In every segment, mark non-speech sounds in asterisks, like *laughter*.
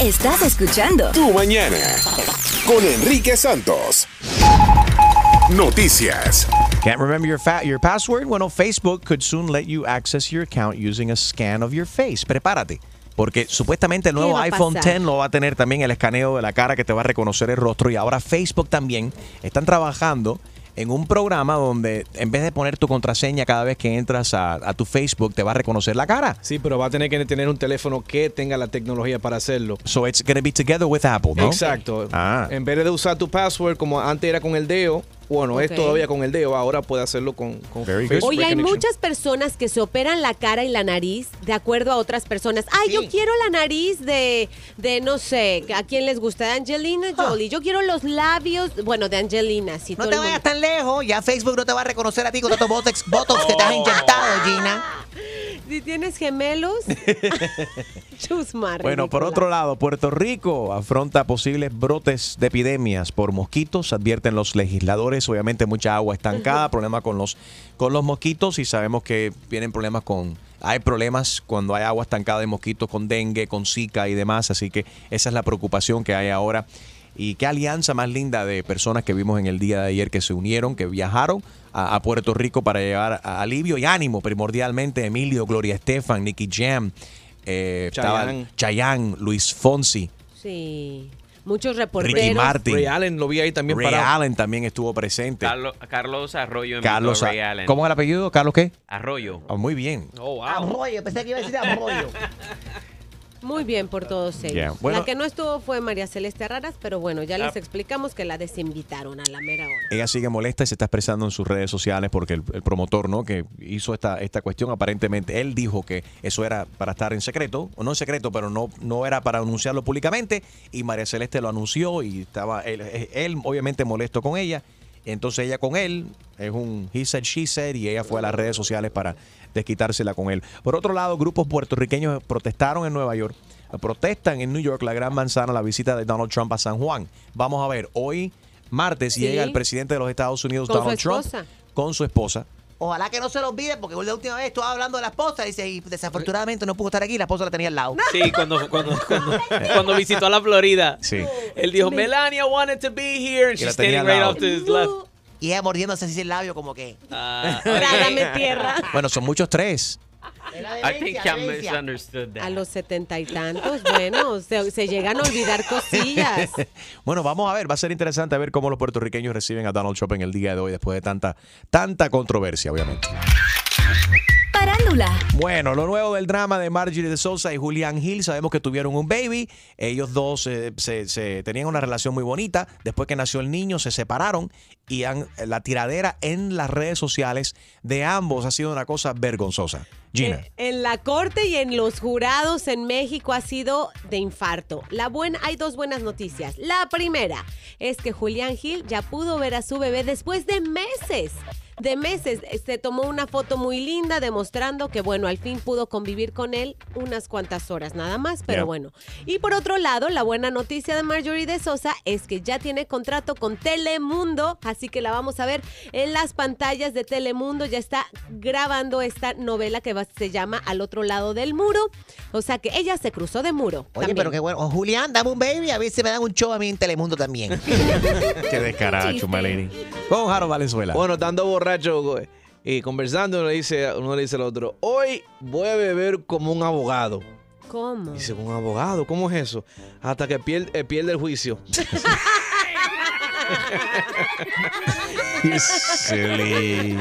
Estás escuchando Tu mañana con Enrique Santos. Noticias. Can't remember your fa- your password? Bueno, Facebook could soon let you access your account using a scan of your face. Prepárate. Porque supuestamente el nuevo iPhone? 10 lo va a tener también el escaneo de la cara que te va a reconocer el rostro. Y ahora Facebook también están trabajando en un programa donde en vez de poner tu contraseña cada vez que entras a, a tu Facebook, te va a reconocer la cara. Sí, pero va a tener que tener un teléfono que tenga la tecnología para hacerlo. So it's going to be together with Apple, ¿no? Exacto. Ah. En vez de usar tu password como antes era con el dedo, bueno, es todavía con el dedo, ahora puede hacerlo con, con Very good. face Oye, hay muchas personas que se operan la cara y la nariz de acuerdo a otras personas. Ay, yo quiero la nariz de, de no sé, ¿a quién les gusta? De Angelina Jolie. Yo quiero los labios, bueno, de Angelina. Si No todo te el vayas tan lejos, ya Facebook no te va a reconocer a ti con tantos botox, botox que te has inyectado, Gina. Si tienes gemelos, *laughs* chusma. Bueno, por otro lado, Puerto Rico afronta posibles brotes de epidemias por mosquitos, advierten los legisladores. Obviamente mucha agua estancada, problema con los, con los mosquitos y sabemos que vienen problemas con... Hay problemas cuando hay agua estancada de mosquitos con dengue, con zika y demás, así que esa es la preocupación que hay ahora. Y qué alianza más linda de personas que vimos en el día de ayer que se unieron, que viajaron a, a Puerto Rico para llevar a- alivio y ánimo primordialmente. Emilio, Gloria Estefan, Nicky Jam, eh. Chayanne, Luis Fonsi, Sí. Muchos Ricky reporteros. Martin. Ray Allen lo vi ahí también Ray parado. Allen también estuvo presente. Carlos, Carlos Arroyo Carlos, Ray Allen. ¿cómo es el apellido? ¿Carlos qué? Arroyo. Ah, muy bien. Oh, wow. Arroyo, pensé que iba a decir arroyo. *laughs* Muy bien por todos ellos. Yeah, bueno. la que no estuvo fue María Celeste Arraras, pero bueno, ya Ah. les explicamos que la desinvitaron a la mera hora. Ella sigue molesta y se está expresando en sus redes sociales porque el, el promotor, ¿no? Que hizo esta, esta cuestión, aparentemente, él dijo que eso era para estar en secreto, o no en secreto, pero no, no era para anunciarlo públicamente, y María Celeste lo anunció y estaba él, él obviamente molesto con ella. Entonces ella con él, es un he said, she said, y ella fue a las redes sociales para desquitársela con él. Por otro lado, grupos puertorriqueños protestaron en Nueva York, protestan en New York la Gran Manzana la visita de Donald Trump a San Juan. Vamos a ver, hoy martes Sí. llega el presidente de los Estados Unidos, Donald Trump, con su esposa. Ojalá que no se lo olvide, porque la última vez estaba hablando de la esposa dice, y desafortunadamente no pudo estar aquí, la esposa la tenía al lado. Sí, cuando, cuando, cuando, cuando visitó a la Florida. Sí. Él dijo, Melania wanted to be here. And she's tenía standing al right lado. off to his left. Y ella mordiéndose así el labio como que... Ah, Trágame tierra. Bueno, son muchos tres. I think I misunderstood that. A los setenta y tantos, bueno, se, se llegan a olvidar cosillas. *laughs* Bueno, vamos a ver, va a ser interesante ver cómo los puertorriqueños reciben a Donald Trump en el día de hoy después de tanta, tanta controversia, obviamente. Bueno, lo nuevo del drama de Marjorie de Sousa y Julián Hill, sabemos que tuvieron un baby, ellos dos eh, se, se- tenían una relación muy bonita, después que nació el niño se separaron y han- la tiradera en las redes sociales de ambos ha sido una cosa vergonzosa. Gina. Eh, En la corte y en los jurados en México ha sido de infarto. La buena, hay dos buenas noticias. La primera es que Julián Gil ya pudo ver a su bebé después de meses. De meses se tomó una foto muy linda demostrando que, bueno, al fin pudo convivir con él unas cuantas horas nada más, pero Yeah. bueno. Y por otro lado, la buena noticia de Marjorie de Sosa es que ya tiene contrato con Telemundo, así que la vamos a ver en las pantallas de Telemundo. Ya está grabando esta novela que va- se llama Al otro lado del muro. O sea que ella se cruzó de muro. Oye, también. pero qué bueno. Oh, Julián, dame un baby, a ver si me dan un show a mí en Telemundo también. *laughs* Qué descarada, Chumalini. Con Jaro Valenzuela. Bueno, estando borracho y conversando, uno le, dice, uno le dice al otro, hoy voy a beber como un abogado. ¿Cómo? Dice, un abogado, ¿cómo es eso? Hasta que pierde, eh, pierde el juicio. *laughs* *laughs* Silly.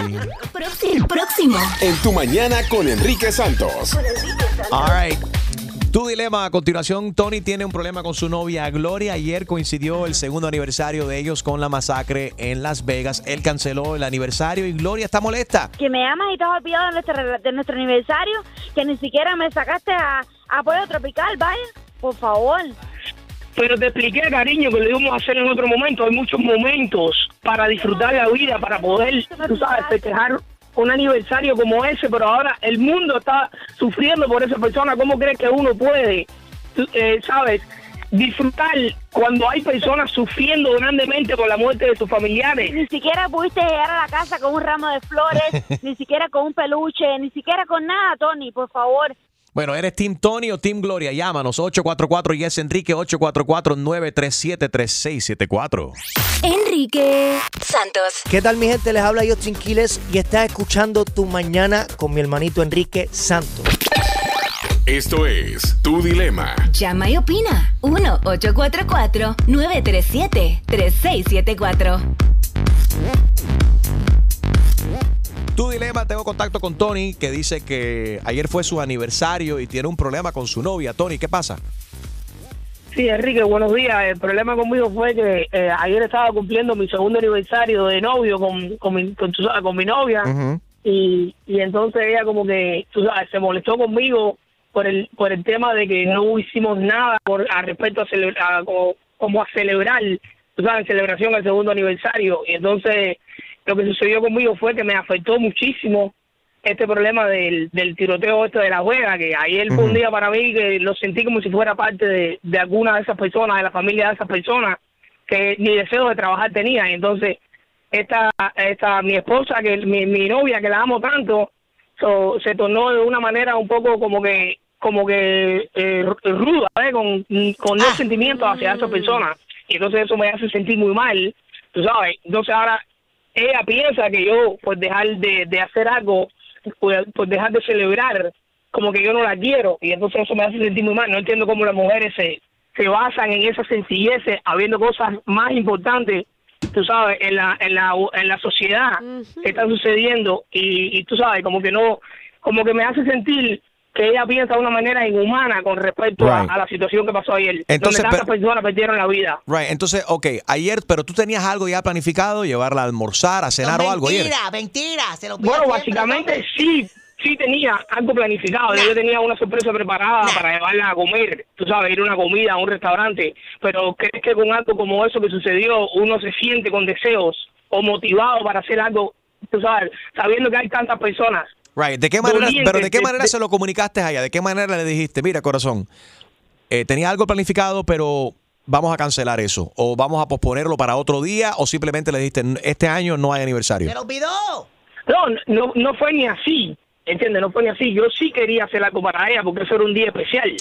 Próximo. Próximo. En tu mañana con Enrique Santos. All right. Tu dilema a continuación, Tony tiene un problema con su novia Gloria. Ayer coincidió el segundo aniversario de ellos con la masacre en Las Vegas. Él canceló el aniversario y Gloria está molesta. que me amas y te has olvidado de nuestro, de nuestro aniversario, que ni siquiera me sacaste a, a Pollo Tropical, vaya, por favor. Pero te expliqué, cariño, que lo íbamos a hacer en otro momento. Hay muchos momentos para disfrutar la vida, para poder, tú sabes, festejar un aniversario como ese, pero ahora el mundo está sufriendo por esa persona. ¿Cómo crees que uno puede, eh, sabes, disfrutar cuando hay personas sufriendo grandemente por la muerte de sus familiares? Ni siquiera pudiste llegar a la casa con un ramo de flores, *laughs* ni siquiera con un peluche, ni siquiera con nada, Tony, por favor. Bueno, ¿eres Team Tony o Team Gloria? Llámanos 844 Yes Enrique 844-937-3674. Enrique Santos. ¿Qué tal mi gente? Les habla Justin Quiles y estás escuchando Tu Mañana con mi hermanito Enrique Santos. Esto es Tu Dilema. Llama y opina. 1-844-937-3674. Tu dilema, tengo contacto con Tony que dice que ayer fue su aniversario y tiene un problema con su novia. Tony, ¿qué pasa? Sí, Enrique, buenos días. El problema conmigo fue que eh, ayer estaba cumpliendo mi segundo aniversario de novio con, con, mi, con, tú sabes, con mi novia y, y entonces ella como que tú sabes, se molestó conmigo por el por el tema de que no hicimos nada por, a respecto a, celebra- a como, como a celebrar, tú sabes, en celebración al segundo aniversario. Y entonces lo que sucedió conmigo fue que me afectó muchísimo este problema del, del tiroteo este de la juega, que ayer fue un día para mí que lo sentí como si fuera parte de, de alguna de esas personas, de la familia de esas personas, que ni deseo de trabajar tenía. Y entonces, esta, esta mi esposa, que mi, mi novia, que la amo tanto, so- se tornó de una manera un poco como que como que eh, ruda, ¿eh? con, con los sentimientos hacia esas personas. Y entonces eso me hace sentir muy mal, tú sabes. Entonces ahora ella piensa que yo, por dejar de, de hacer algo, por, por dejar de celebrar, como que yo no la quiero. Y entonces eso me hace sentir muy mal. No entiendo cómo las mujeres se, se basan en esa sencillez, habiendo cosas más importantes, tú sabes, en la, en la, en la sociedad que están sucediendo. Y, y tú sabes, como que no, como que me hace sentir que ella piensa de una manera inhumana con respecto a- Right. a, la situación que pasó ayer, Entonces, donde tantas personas perdieron la vida. Right, entonces, ok, ayer, pero tú tenías algo ya planificado, llevarla a almorzar, a cenar o algo ayer. Mentira, mentira. Se lo Bueno, siempre, básicamente sí, sí tenía algo planificado. Yo tenía una sorpresa preparada para llevarla a comer, tú sabes, ir a una comida, a un restaurante. Pero ¿crees que con algo como eso que sucedió, uno se siente con deseos o motivado para hacer algo, tú sabes, sabiendo que hay tantas personas? Right, ¿de qué manera, Doliente, pero de qué de- manera de- se lo comunicaste a ella? ¿De qué manera le dijiste, mira, corazón, eh, tenía algo planificado, pero vamos a cancelar eso? ¿O vamos a posponerlo para otro día? ¿O simplemente le dijiste, este año no hay aniversario? Se lo olvidó. No, no, no fue ni así, ¿entiendes? No fue ni así. Yo sí quería hacer algo para ella porque eso era un día especial.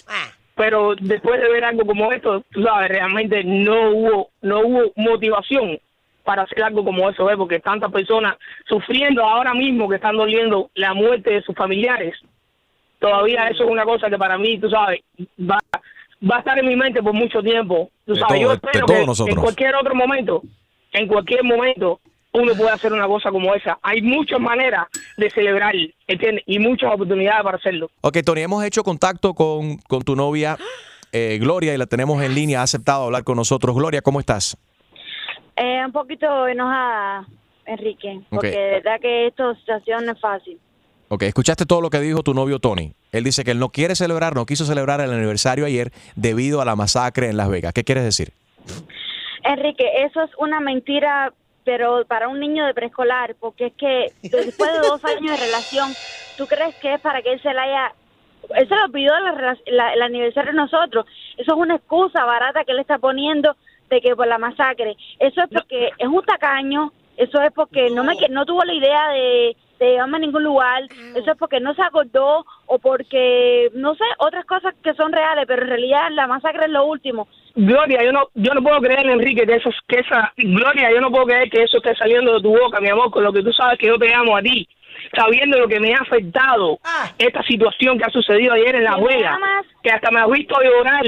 Pero después de ver algo como esto, tú sabes, realmente no hubo, no hubo motivación para hacer algo como eso, ¿ves? Porque tantas personas sufriendo ahora mismo que están doliendo la muerte de sus familiares. Todavía eso es una cosa que para mí, tú sabes, va, va a estar en mi mente por mucho tiempo. Tú De sabes, todo- yo espero que nosotros. en cualquier otro momento, en cualquier momento, uno puede hacer una cosa como esa. Hay muchas maneras de celebrar, ¿entiendes? Y muchas oportunidades para hacerlo. Ok, Tony, hemos hecho contacto con, con tu novia eh, Gloria y la tenemos en línea, ha aceptado hablar con nosotros. Gloria, ¿cómo estás? Eh, un poquito enojada, Enrique, porque Ok. de verdad que esta situación no es fácil. Ok, escuchaste todo lo que dijo tu novio Tony. Él dice que él no quiere celebrar, no quiso celebrar el aniversario ayer debido a la masacre en Las Vegas. ¿Qué quieres decir? Enrique, eso es una mentira, pero para un niño de preescolar, porque es que después de dos años de relación, ¿tú crees que es para que él se la haya... Él se lo pidió la la- el aniversario de nosotros. Eso es una excusa barata que él está poniendo de que por la masacre. Eso es porque es un tacaño, eso es porque no me que- no tuvo la idea de, de llevarme a ningún lugar, eso es porque no se acordó o porque, no sé, otras cosas que son reales, pero en realidad la masacre es lo último. Gloria, yo no, yo no puedo creer, Enrique, que eso, que esa, Gloria, yo no puedo creer que eso esté saliendo de tu boca, mi amor, con lo que tú sabes que yo te amo a ti, sabiendo lo que me ha afectado esta situación que ha sucedido ayer en La ¿Que me Juega, que hasta me has visto llorar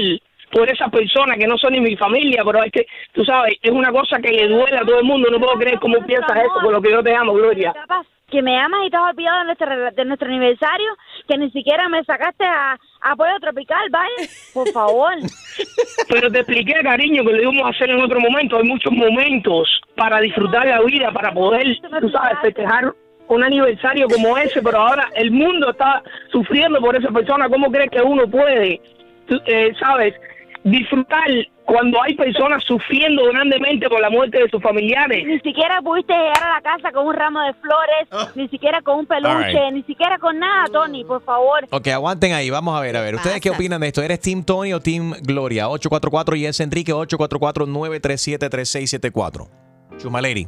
por esas personas que no son ni mi familia, pero es que, tú sabes, es una cosa que le duele a todo el mundo, no puedo creer cómo piensas eso, con lo que yo te amo, Gloria. Que me amas y te has olvidado de nuestro, de nuestro aniversario, que ni siquiera me sacaste a, a Pollo Tropical, ¿vale? Por favor. *laughs* Pero te expliqué, cariño, que lo íbamos a hacer en otro momento. Hay muchos momentos para disfrutar la vida, para poder, tú sabes, festejar un aniversario como ese, pero ahora el mundo está sufriendo por esa persona. ¿Cómo crees que uno puede, tú, eh, sabes, disfrutar cuando hay personas sufriendo grandemente por la muerte de sus familiares? Ni siquiera pudiste llegar a la casa con un ramo de flores, ni siquiera con un peluche, right. ni siquiera con nada, Tony, por favor. Ok, aguanten ahí, vamos a ver, a ver. ¿Ustedes qué opinan de esto? ¿Eres Team Tony o Team Gloria? 844 y es Enrique 844-937-3674. Chumaleri.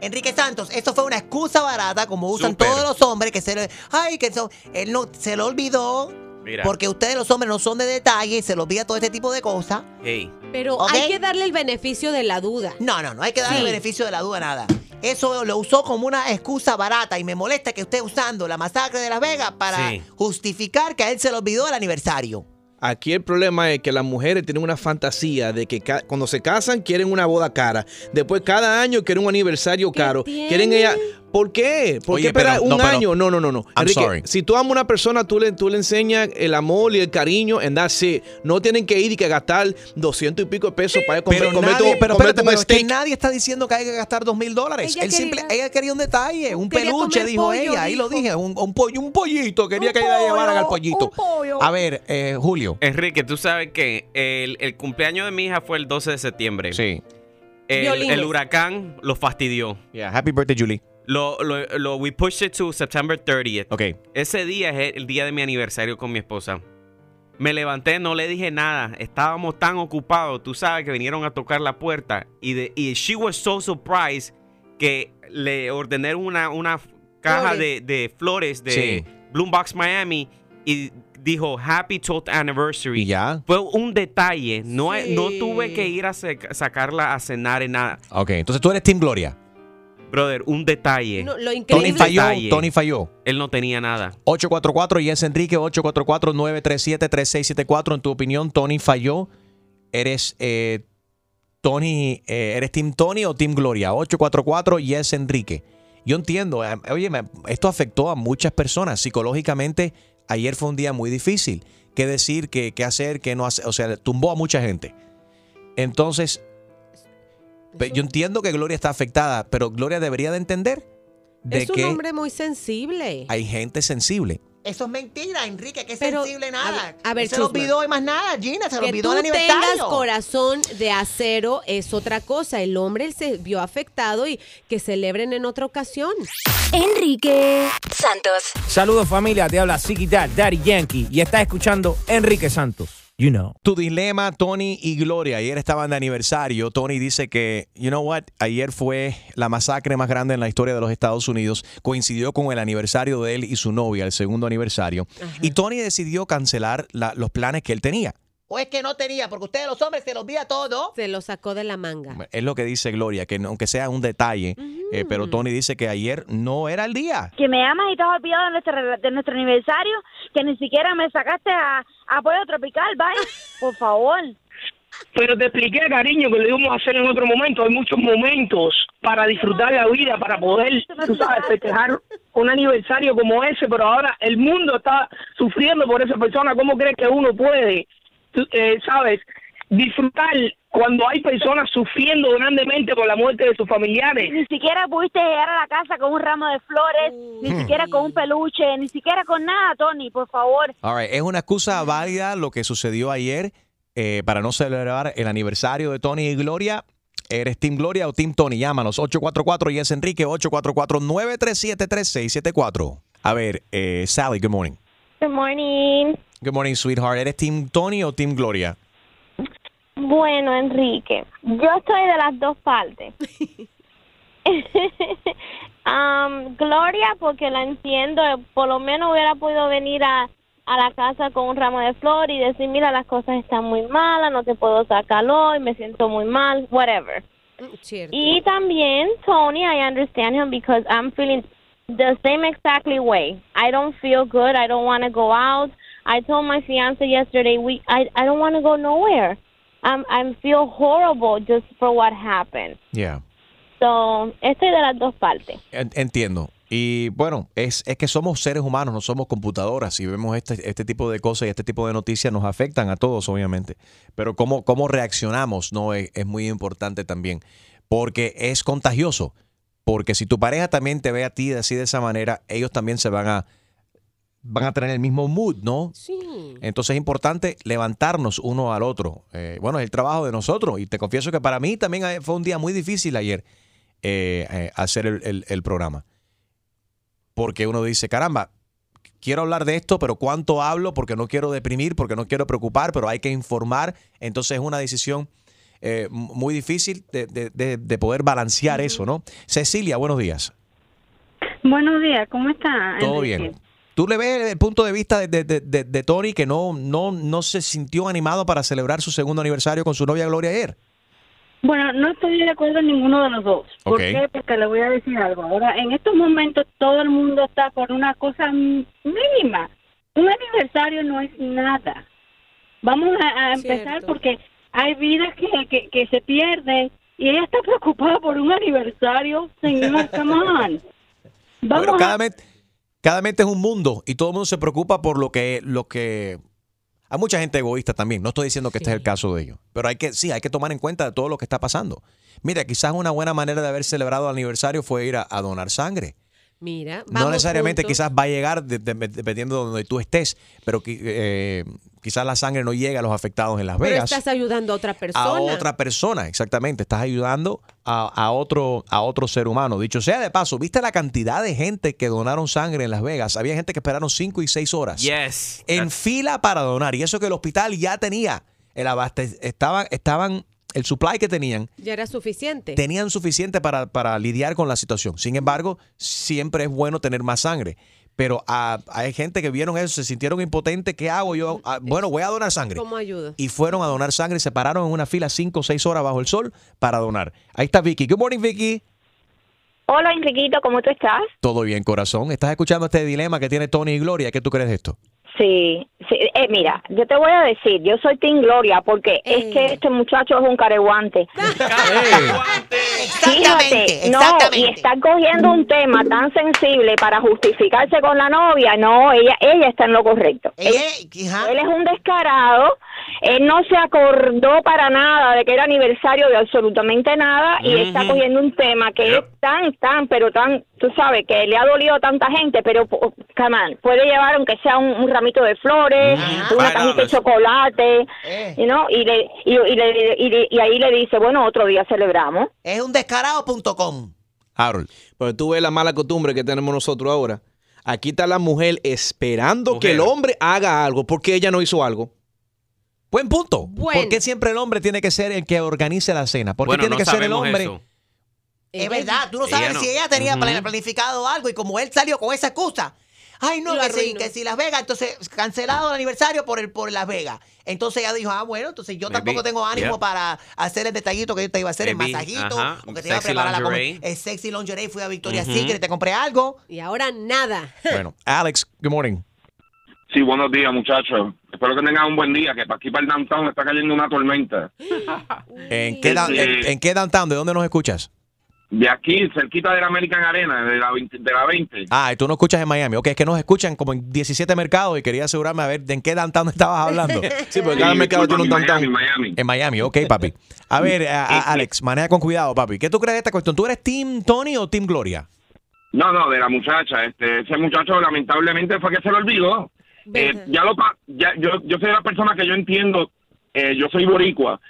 Enrique Santos, esto fue una excusa barata, como usan todos los hombres que se le. Ay, que eso. Él no se lo olvidó. Mira. Porque ustedes los hombres no son de detalle, se los olvida todo este tipo de cosas. Hey. Pero hay que darle el beneficio de la duda. No, no, no hay que darle Sí. el beneficio de la duda a nada. Eso lo usó como una excusa barata y me molesta que esté usando la masacre de Las Vegas para Sí. justificar que a él se le olvidó el aniversario. Aquí el problema es que las mujeres tienen una fantasía de que ca- cuando se casan quieren una boda cara. Después cada año quieren un aniversario caro. Quieren ella. ¿Por qué? ¿Por Oye, qué esperar pero- un no, pero- año? No, no, no, no. I'm Enrique, sorry. si tú amas a una persona, tú le, tú le enseñas el amor y el cariño en that's it. No tienen que ir y que gastar 200 y pico de pesos para comer, Pero, comer nadie, tu- pero, comer espérate, tu pero es que nadie está diciendo que hay que gastar dos mil dólares. Ella Él simple- quería- ella quería un detalle, un peluche, dijo pollo, ella. Ahí lo dije, un, un pollo, un pollito. Quería Un que ella llevaran al pollito. un pollo. A ver, eh, Julio. Enrique, tú sabes que el, el cumpleaños de mi hija fue el 12 de septiembre. Sí. El huracán lo fastidió. Yeah, happy birthday, Julie. Lo, lo, lo- we pushed it to September 30th. Ok. Ese día es el día de mi aniversario con mi esposa. Me levanté, no le dije nada. Estábamos tan ocupados, tú sabes, que vinieron a tocar la puerta. Y, de, y she was so surprised que le ordené una, una caja de, de flores de Sí. Bloombox Miami y dijo Happy 12th Anniversary. Y ya. Fue un detalle. No, Sí. no tuve que ir a sacarla a cenar en nada. Ok, entonces tú eres Team Gloria. Brother, un detalle. No, lo Tony falló, Detalle. Tony falló. Él no tenía nada. 844 y es Enrique 844-937-3674. En tu opinión, Tony falló. ¿Eres eh, Tony, eh, eres Team Tony o Team Gloria? 844 y es Enrique. Yo entiendo, eh, oye, me- esto afectó a muchas personas psicológicamente. Ayer fue un día muy difícil. ¿Qué decir? ¿Qué, qué hacer? ¿Qué no hacer? O sea, tumbó a mucha gente. Entonces, yo entiendo que Gloria está afectada, pero Gloria debería de entender de es un que hombre muy sensible. hay gente sensible. Eso es mentira, Enrique, que es Pero, sensible nada. ver- a ver, se lo olvidó y más nada, Gina, se lo que olvidó el aniversario. tengas corazón de acero es otra cosa. El hombre él se vio afectado y que celebren en otra ocasión. Enrique Santos. Saludos familia, te habla Ziggy Dad, Daddy Yankee y estás escuchando Enrique Santos. You know. Tu dilema, Tony y Gloria. Ayer estaban de aniversario. Tony dice que, you know what, ayer fue la masacre más grande en la historia de los Estados Unidos. Coincidió con el aniversario de él y su novia, el segundo aniversario. Y Tony decidió cancelar la- los planes que él tenía. O es que no tenía, porque ustedes los hombres se los olvida todo. Se lo sacó de la manga. Es lo que dice Gloria, que no- aunque sea un detalle, eh, pero Tony dice que ayer no era el día. Que me amas y te has olvidado de nuestro, de nuestro aniversario, que ni siquiera me sacaste a, a Pollo Tropical, ¿vale? *laughs* Por favor. Pero te expliqué, cariño, que lo íbamos a hacer en otro momento. Hay muchos momentos para disfrutar la vida, para poder, tú sabes, festejar un aniversario como ese, pero ahora el mundo está sufriendo por esa persona. ¿Cómo crees que uno puede, eh, sabes, disfrutar cuando hay personas sufriendo grandemente por la muerte de sus familiares? Ni siquiera pudiste llegar a la casa con un ramo de flores, ni siquiera con un peluche, ni siquiera con nada, Tony, por favor. All right, Es una excusa válida lo que sucedió ayer eh, para no celebrar el aniversario de Tony y Gloria. ¿Eres Team Gloria o Team Tony? Llámanos 844 y es Enrique 844-937-3674. A ver, eh, Sally, good morning. Good morning. Good morning, sweetheart. ¿Eres Team Tony o Team Gloria? Bueno, Enrique, yo estoy de las dos partes. Am, *laughs* *laughs* Gloria, porque la entiendo, por lo menos hubiera podido venir a, a la casa con un ramo de flor y decir, mira, las cosas están muy malas, no te puedo sacar hoy, me siento muy mal, whatever. Cierto. Y también, Tony, I understand him because I'm feeling the same exactly way. I don't feel good. I don't want to go out. I told my fiance yesterday, we I I don't want to go nowhere. I'm I feel horrible just for what happened. Yeah. So, estoy de las dos partes. En- Entiendo. Y bueno, es, es que somos seres humanos, no somos computadoras. Y vemos este, este tipo de cosas y este tipo de noticias nos afectan a todos, obviamente. Pero cómo, cómo reaccionamos no es, es muy importante también. Porque es contagioso. Porque si tu pareja también te ve a ti así de esa manera, ellos también se van a, van a tener el mismo mood, ¿no? Sí. Entonces es importante levantarnos uno al otro. Eh, bueno, es el trabajo de nosotros. Y te confieso que para mí también eh, fue un día muy difícil ayer eh, eh, hacer el, el- el programa. Porque uno dice, caramba, quiero hablar de esto, pero ¿cuánto hablo? Porque no quiero deprimir, porque no quiero preocupar, pero hay que informar. Entonces es una decisión eh, muy difícil de, de- de- de poder balancear eso, ¿no? Cecilia, buenos días. Buenos días, ¿cómo está? ¿Todo Enrique? bien? ¿Tú le ves el punto de vista de, de- de- de- de Tony que no, no, no se sintió animado para celebrar su segundo aniversario con su novia Gloria ayer? Bueno, no estoy de acuerdo en ninguno de los dos. ¿Por qué? Porque le voy a decir algo. Ahora, en estos momentos todo el mundo está por una cosa mínima. Un aniversario no es nada. Vamos a, a empezar porque hay vidas que, que, que se pierden y ella está preocupada por un aniversario. Señor, *laughs* come on. Vamos Bueno, a- cada, mente, cada mente es un mundo y todo el mundo se preocupa por lo que, lo que... Hay mucha gente egoísta también, no estoy diciendo que este es el caso de ellos, pero hay que, sí, hay que tomar en cuenta todo lo que está pasando. Mira, quizás una buena manera de haber celebrado el aniversario fue ir a, a donar sangre. Mira, no vamos necesariamente juntos. quizás va a llegar de- de- dependiendo de donde tú estés, pero eh, quizás la sangre no llega a los afectados en Las Pero Vegas. estás ayudando a otra persona. A otra persona, exactamente. Estás ayudando a, a otro, a otro ser humano. Dicho sea de paso, ¿viste la cantidad de gente que donaron sangre en Las Vegas? Había gente que esperaron 5 y 6 horas Yes. en fila para donar. Y eso que el hospital ya tenía el abaste estaban, estaban, el supply que tenían, Ya era suficiente. tenían suficiente para, para lidiar con la situación. Sin embargo, siempre es bueno tener más sangre. Pero ah, hay gente que vieron eso, se sintieron impotentes. ¿Qué hago yo? Ah, bueno, voy a donar sangre. ¿Cómo ayuda? Y fueron a donar sangre y se pararon en una fila 5 o 6 horas bajo el sol para donar. Ahí está Vicky. Good morning, Vicky. Hola, Enriquito, ¿cómo tú estás? Todo bien, corazón. ¿Estás escuchando este dilema que tiene Tony y Gloria? ¿Qué tú crees de esto? Sí, sí. Eh, mira, yo te voy a decir, yo soy Team Gloria porque es que este muchacho es un careguante. *laughs* Fíjate, no, y está cogiendo un tema tan sensible para justificarse con la novia, no, ella ella está en lo correcto. Ella- él es un descarado, él no se acordó para nada de que era aniversario de absolutamente nada y está cogiendo un tema que es tan, tan, pero tan, tú sabes, que le ha dolido a tanta gente, pero, on, puede llevar aunque sea un, un ramito de flores, una cajita de chocolate, you know, y, le, y, y le- y le- y ahí le dice, bueno, otro día celebramos. Es un descarado.com. Harold. Pero tú ves la mala costumbre que tenemos nosotros ahora. Aquí está la mujer esperando que el hombre haga algo porque ella no hizo algo. Buen punto. ¿Por qué siempre el hombre tiene que ser el que organice la cena? ¿Por qué Bueno, tiene no que ser el hombre? eso. Es verdad, tú no Ella sabes no. si ella tenía planificado algo y como él salió con esa excusa. Ay, no, que si, que si Las Vegas, entonces cancelado el aniversario por el por Las Vegas. Entonces ella dijo, ah, bueno, entonces yo Maybe, tampoco tengo ánimo yeah. para hacer el detallito que yo te iba a hacer, Maybe, el masajito, ajá, o que te iba a preparar la comida. El sexy lingerie, fui a Victoria's Ujú. Secret, te compré algo. Y ahora nada. *laughs* Bueno, Alex, good morning. Sí, buenos días, muchachos. Espero que tengan un buen día, que para aquí para el downtown está cayendo una tormenta. *laughs* ¿En qué, down- en, en qué downtown? ¿De dónde nos escuchas? De aquí, cerquita de la American Arena, de la 20. De la 20. Ah, y tú no escuchas en Miami. Ok, es que nos escuchan como en 17 mercados y quería asegurarme a ver de en qué downtown *laughs* estabas hablando. *laughs* Sí, porque cada mercado tiene un downtown. En Miami, ok, papi. A ver, a- a- Alex, maneja con cuidado, papi. ¿Qué tú crees de esta cuestión? ¿Tú eres Team Tony o Team Gloria? No, no, de la muchacha. Este, ese muchacho lamentablemente fue que se lo olvidó. Eh, ya lo pa- ya, yo, yo soy la persona que yo entiendo, eh, yo soy boricua.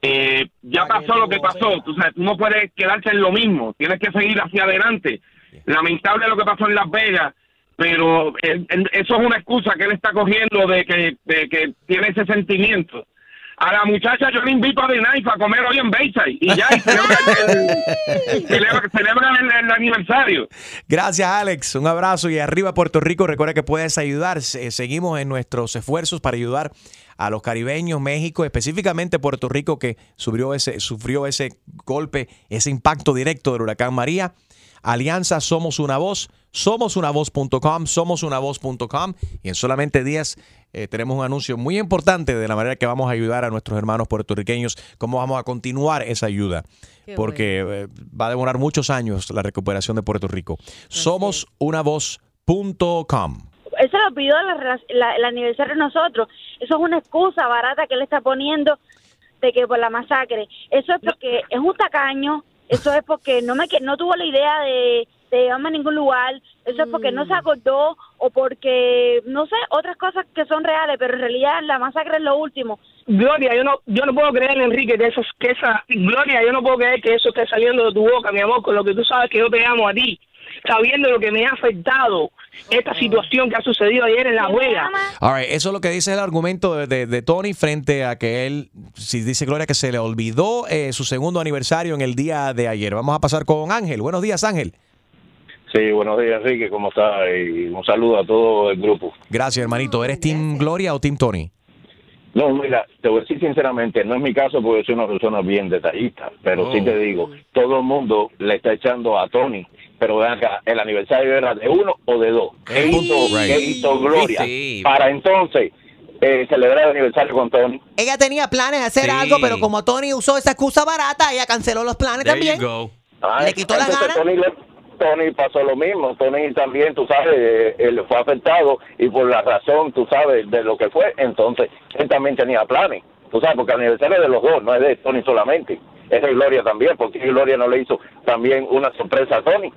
Eh, ya pasó lo que pasó, tú sabes, tú no puedes quedarte en lo mismo, tienes que seguir hacia adelante. Lamentable lo que pasó en Las Vegas, pero eh, eso es una excusa que él está cogiendo de que, de que tiene ese sentimiento. A la muchacha yo le invito a The a comer hoy en Bayside y ya, celebra el, aniversario. Gracias, Alex. Un abrazo y arriba Puerto Rico. Recuerda que puedes ayudar. Se- Seguimos en nuestros esfuerzos para ayudar a los caribeños, México, específicamente Puerto Rico, que sufrió ese, sufrió ese golpe, ese impacto directo del huracán María. Alianza Somos Una Voz, somosunavoz.com, somosunavoz.com y en solamente días eh, tenemos un anuncio muy importante de la manera que vamos a ayudar a nuestros hermanos puertorriqueños, cómo vamos a continuar esa ayuda, Qué porque eh, va a demorar muchos años la recuperación de Puerto Rico. Somosunavoz.com. Él se lo pidió la la- el aniversario de nosotros. Eso es una excusa barata que él está poniendo de que por la masacre. Eso es porque es un tacaño, eso es porque no me no tuvo la idea de, de llevarme a ningún lugar, eso es porque no se acordó o porque, no sé, otras cosas que son reales, pero en realidad la masacre es lo último. Gloria, yo no, yo no puedo creer, Enrique, que eso, que esa, Gloria, yo no puedo creer que eso esté saliendo de tu boca, mi amor, con lo que tú sabes que yo te amo a ti, sabiendo lo que me ha afectado esta situación que ha sucedido ayer en La Juega. All right, eso es lo que dice el argumento de, de- de Tony frente a que él, si dice Gloria que se le olvidó eh, su segundo aniversario en el día de ayer. Vamos a pasar con Ángel. Buenos días, Ángel. Sí, buenos días, Enrique, ¿cómo estás? Y un saludo a todo el grupo. Gracias, hermanito. ¿Eres Team Gloria o Team Tony? No, mira, te voy a decir sinceramente, no es mi caso porque soy una persona bien detallista, pero sí Oh. te digo, todo el mundo le está echando a Tony, pero vean acá, el aniversario era de uno o de dos. ¿Qué hizo, Right. qué hizo Gloria Sí. para entonces eh, celebrar el aniversario con Tony? Ella tenía planes de hacer Sí. algo, pero como Tony usó esa excusa barata, ella canceló los planes There también. Ah, Le quitó las entonces ganas. Tony, le- Tony pasó lo mismo. Tony también, tú sabes, eh, él fue afectado y por la razón, tú sabes, de lo que fue, entonces él también tenía planes. Tú sabes, porque el aniversario es de los dos, no es de Tony solamente. Es de Gloria también, porque Gloria no le hizo también una sorpresa a Tony.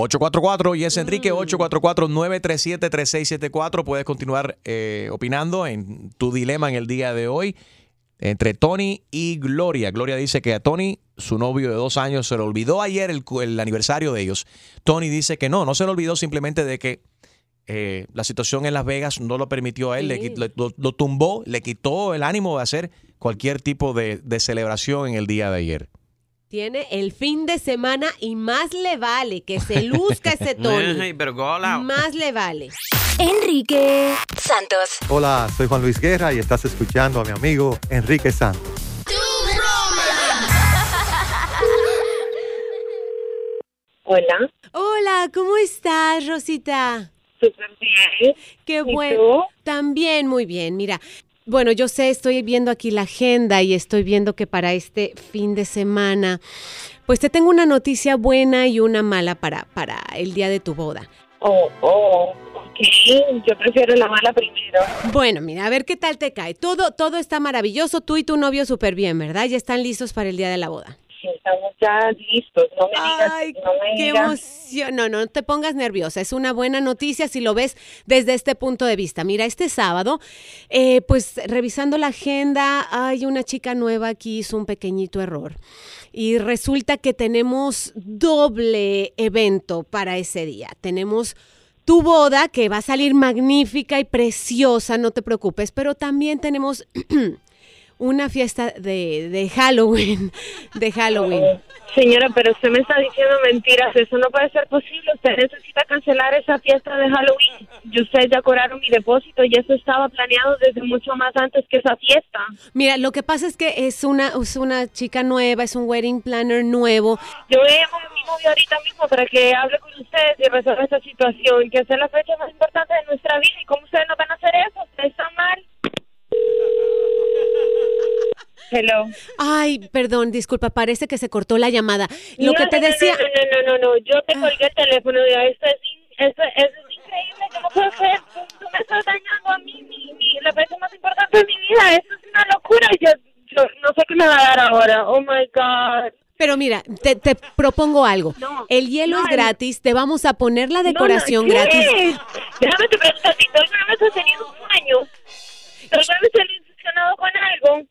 844 y es Mm. Enrique 844-937-3674. Puedes continuar eh, opinando en tu dilema en el día de hoy entre Tony y Gloria. Gloria dice que a Tony, su novio de dos años, se le olvidó ayer el, el aniversario de ellos. Tony dice que no, no se le olvidó simplemente de que eh, la situación en Las Vegas no lo permitió a él, Sí. le- lo, lo tumbó, le quitó el ánimo de hacer cualquier tipo de, de celebración en el día de ayer. Tiene el fin de semana y más le vale que se *laughs* luzca ese Tony. Más le vale. Enrique Santos. Hola, soy Juan Luis Guerra y estás escuchando a mi amigo Enrique Santos. *laughs* Hola. Hola, ¿cómo estás, Rosita? Súper bien. Qué ¿Y bueno. tú? También muy bien. Mira, bueno, yo sé, estoy viendo aquí la agenda y estoy viendo que para este fin de semana, pues te tengo una noticia buena y una mala para, para el día de tu boda. Oh, oh, ok. Yo prefiero la mala primero. Bueno, mira, a ver qué tal te cae. Todo, todo está maravilloso. Tú y tu novio súper bien, ¿verdad? Ya están listos para el día de la boda. Estamos ya listos. No me digas, Ay, no me qué digas. emoción. No, no te pongas nerviosa. Es una buena noticia si lo ves desde este punto de vista. Mira, este sábado, eh, pues revisando la agenda, hay una chica nueva que hizo un pequeñito error. Y resulta que tenemos doble evento para ese día. Tenemos tu boda, que va a salir magnífica y preciosa, no te preocupes, pero también tenemos *clears throat* una fiesta de, de Halloween. De Halloween. Señora, pero usted me está diciendo mentiras. Eso no puede ser posible. Usted necesita cancelar esa fiesta de Halloween. Y ustedes ya cobraron mi depósito y eso estaba planeado desde mucho más antes que esa fiesta. Mira, lo que pasa es que es una, es una chica nueva, es un wedding planner nuevo. Yo llamo a mi novio ahorita mismo para que hable con ustedes y resuelva esta situación, que esa es la fecha más importante de nuestra vida. ¿Y cómo ustedes no van a hacer eso? Ustedes están mal. Hello. Ay, perdón, disculpa, parece que se cortó la llamada. Lo No, que te no, no, decía... No, no, no, no, no, yo te colgué el teléfono. Ya, esto, es, esto, esto es increíble. Yo no puedo creer. Tú, tú me estás dañando a mí, mi, mi, la fecha más importante de mi vida. Esto es una locura. Yo, yo no sé qué me va a dar ahora. Oh my God. Pero mira, te, te propongo algo. el hielo no, es gratis, te vamos a poner la No, no, decoración ¿qué? gratis. Déjame te preguntar, si tú alguna vez has tenido un sueño, ¿tú alguna vez te has ilusionado con algo?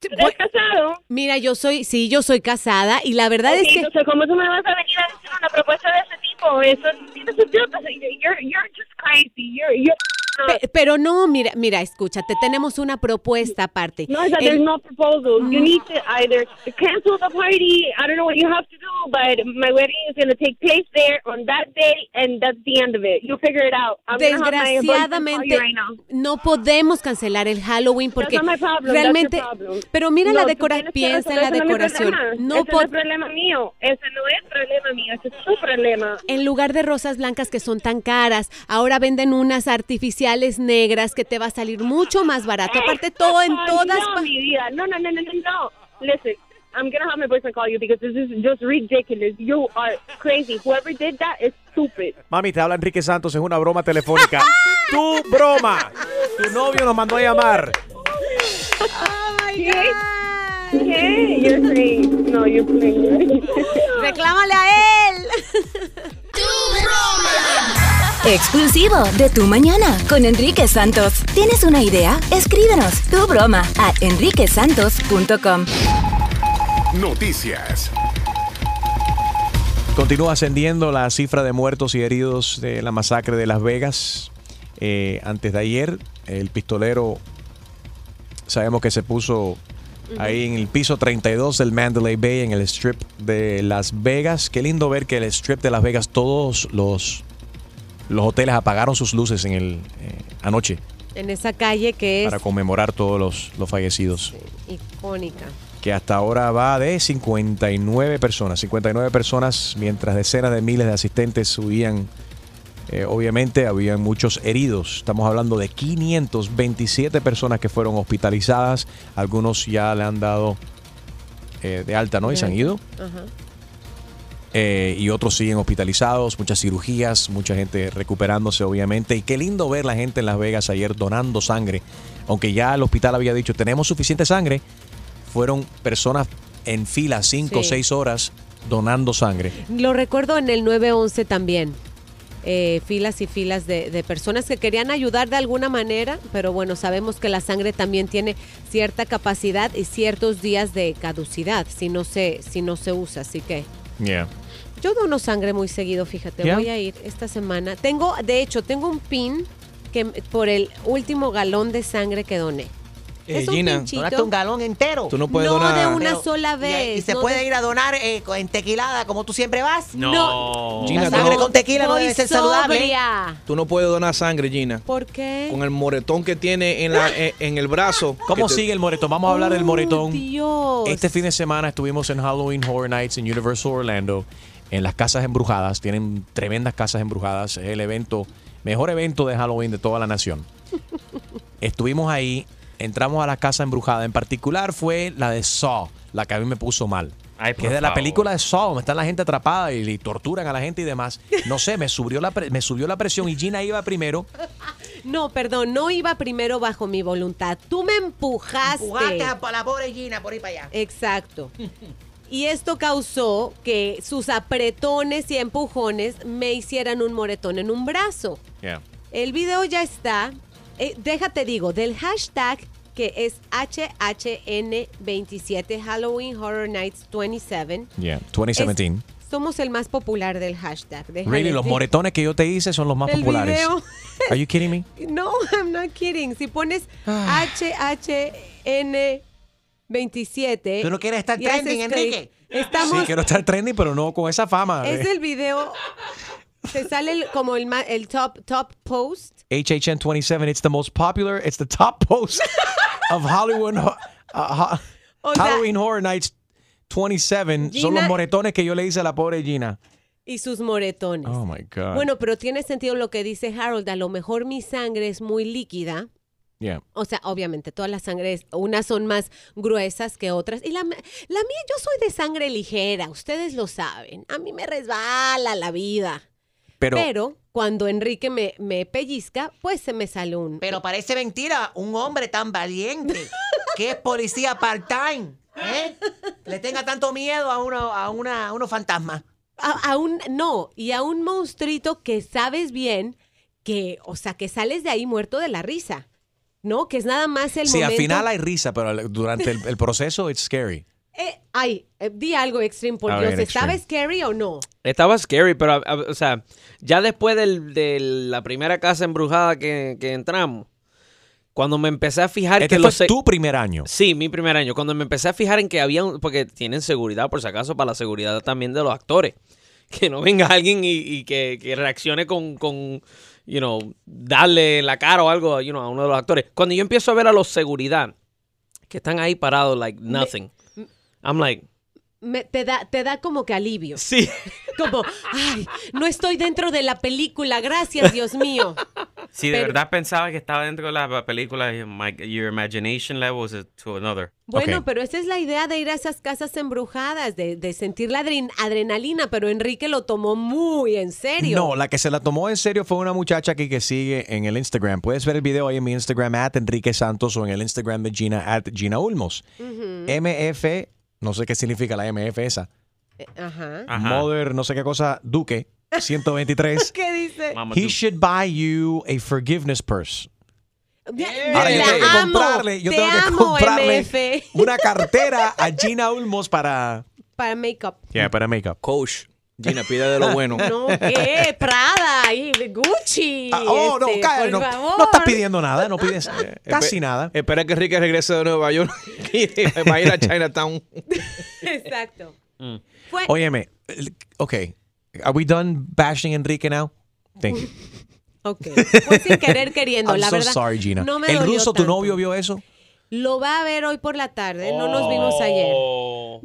¿Tú estás casado? Mira, yo soy, sí, yo soy casada y la verdad es que... entonces, ¿cómo tú me vas a venir a decir una propuesta de ese tipo? Eso no tiene sentido. O sea, You're, you're just crazy. You're, you're... Pe- Pero no, mira, mira, escúchate, tenemos una propuesta aparte. No, that there's no proposal. You need to either cancel the party. I don't know what you have to do, but my wedding is going to take place there on that day, and that's the end of it. You figure it out. I'm Desgraciadamente right now. no podemos cancelar el Halloween porque That's not my problem, realmente pero mira No, la decoración, piensa en la no decoración. No Ese no es problema mío. Ese no es problema mío. Ese es tu problema. en lugar de rosas blancas que son tan caras, ahora venden unas artificiales negras que te va a salir mucho más barato. Aparte todo en todas no, pa- mi vida. No, no, no, no, no. Listen, I'm gonna have my boyfriend call you because this is just ridiculous. You are crazy. Whoever did that is stupid. Mami, te habla Enrique Santos, es una broma telefónica. *laughs* ¡Tu broma! Tu novio nos mandó a llamar. ¿Qué? ¿Qué? You're crazy. No, you're playing. Reclámale a él. Exclusivo de Tu Mañana con Enrique Santos. ¿Tienes una idea? Escríbenos tu broma a enriquesantos.com. Noticias. Continúa ascendiendo la cifra de muertos y heridos de la masacre de Las Vegas. Eh, antes de ayer, el pistolero sabemos que se puso ahí en el piso 32 del Mandalay Bay, en el strip de Las Vegas. Qué lindo ver que el strip de Las Vegas, todos los, los hoteles apagaron sus luces en el eh, anoche En esa calle que es para conmemorar todos los, los fallecidos. icónica. Que hasta ahora va de 59 personas. 59 personas, mientras decenas de miles de asistentes huían. Eh, obviamente, habían muchos heridos. Estamos hablando de 527 personas que fueron hospitalizadas. Algunos ya le han dado eh, de alta, ¿no? Y se han ido. Ajá. Eh, y otros siguen hospitalizados, muchas cirugías, mucha gente recuperándose obviamente. Y qué lindo ver la gente en Las Vegas ayer donando sangre. Aunque ya el hospital había dicho, tenemos suficiente sangre, fueron personas en fila 5 o Sí. 6 horas donando sangre. Lo recuerdo en el 911 también. Eh, filas y filas de, de personas que querían ayudar de alguna manera, pero bueno, sabemos que la sangre también tiene cierta capacidad y ciertos días de caducidad si no se, si no se usa. Así que Yeah. yo dono sangre muy seguido, fíjate. Voy a ir esta semana. Tengo, de hecho, tengo un pin que por el último galón de sangre que doné. Eh, es un Gina, pinchito. Donaste un galón entero. Tú no puedes No donar. de una Pero- sola y- vez. ¿Y, se no puede de- ir a donar eh, en tequilada como tú siempre vas? No. Gina, La sangre no- con tequila no debe ser saludable. sobria. Tú no puedes donar sangre, Gina. ¿Por qué? Con el moretón que tiene en, la, en, en el brazo. *laughs* ¿Cómo te- sigue el moretón? Vamos a hablar del moretón. Dios. Este fin de semana estuvimos en Halloween Horror Nights en Universal Orlando, en las casas embrujadas. Tienen tremendas casas embrujadas. Es el evento, mejor evento de Halloween de toda la nación. *laughs* Estuvimos ahí, entramos a la casa embrujada. En particular fue la de Saw, la que a mí me puso mal. Ay, que es de la película de Saw, donde está la gente atrapada y, y torturan a la gente y demás. No sé, me subió la, pre- me subió la presión y Gina iba primero. No, perdón, no iba primero bajo mi voluntad. Tú me empujaste. Jugaste a la pobre Gina por ahí para allá. Exacto. Y esto causó que sus apretones y empujones me hicieran un moretón en un brazo. Yeah. El video ya está. Eh, déjate digo, del hashtag que es HHN27 Halloween Horror Nights 27. Yeah, 2017. Es- somos el más popular del hashtag. Déjale- Really, los moretones que yo te hice son los más El populares. video. Are you kidding me? *laughs* No, I'm not kidding. Si pones HHN27. ¿Tú no quieres estar trending, Enrique? Estamos. Sí, quiero estar trending, pero no con esa fama. Es el video. Te sale el- como el, el top, top post. HHN 27, it's the most popular, it's the top post of Hollywood, uh, ha- O sea- Halloween Horror Nights 27. Son los Gina- moretones que yo le hice a la pobre Gina. Y sus moretones. Oh my God. Bueno, pero tiene sentido lo que dice Harold. A lo mejor mi sangre es muy líquida. Yeah. O sea, obviamente, todas las sangres, unas son más gruesas que otras. Y la, la mía, yo soy de sangre ligera, ustedes lo saben. A mí me resbala la vida. Pero, Pero, cuando Enrique me, me pellizca, pues se me sale un... Pero parece mentira un hombre tan valiente *laughs* que es policía part-time. ¿eh? Le tenga tanto miedo a, uno, a, una, a unos fantasmas. A, a un, no, y a un monstruito que sabes bien que, o sea, que sales de ahí muerto de la risa. ¿No? Que es nada más el sí, momento... al final hay risa, pero durante el, el proceso, it's scary. Eh, ay, eh, di algo, Extreme, por A Dios. ver, ¿Estaba Extreme. scary o no? Estaba scary, pero, a- a- o sea, ya después del- de la primera casa embrujada que, que entramos, cuando me empecé a fijar Este que fue los... tu primer año. Sí, mi primer año. Cuando me empecé a fijar en que había, un- porque tienen seguridad, por si acaso, para la seguridad también de los actores. *laughs* Que no venga alguien y, y que, que reaccione con, con, you know, darle la cara o algo, you know, a uno de los actores. Cuando yo empiezo a ver a los seguridad que están ahí parados, like nothing, I'm like, Me- te, da, te da como que alivio. Sí. *laughs* Como, ay, no estoy dentro de la película, gracias, Dios mío. *laughs* Si de Pero- verdad pensaba que estaba dentro de la película, my- your imagination levels is to another. Bueno, pero esa es la idea de ir a esas casas embrujadas, de, de sentir la adren- adrenalina, pero Enrique lo tomó muy en serio. No, la que se la tomó en serio fue una muchacha aquí que sigue en el Instagram. Puedes ver el video ahí en mi Instagram, at Enrique Santos, o en el Instagram de Gina, at Gina Ulmos. MF, no sé qué significa la MF esa. Eh, Ajá. Mother, no sé qué cosa, Duque, 123. *laughs* ¿Qué dice? He should buy you a forgiveness purse. Bien, Ahora yo tengo que amo, comprarle, yo te tengo que amo, comprarle MF. una cartera a Gina Ulmos para, Para make-up. yeah, para makeup. Coach. Gina, pide de lo bueno. No, ¿qué? Prada y Gucci. Ah, oh, no, este, cállate, por no, no estás pidiendo nada, no pides *laughs* eh, casi nada. Espera que Enrique regrese de Nueva York *laughs* y va a ir a Chinatown. *laughs* Exacto. Fue- Óyeme, el- ok. Are we done bashing Enrique now? Thank you. Ok. Fue sin querer queriendo, I'm la so verdad. sorry, Gina. No me ¿El ruso, tu tanto. novio, vio eso? Lo va a ver hoy por la tarde. No nos vimos ayer.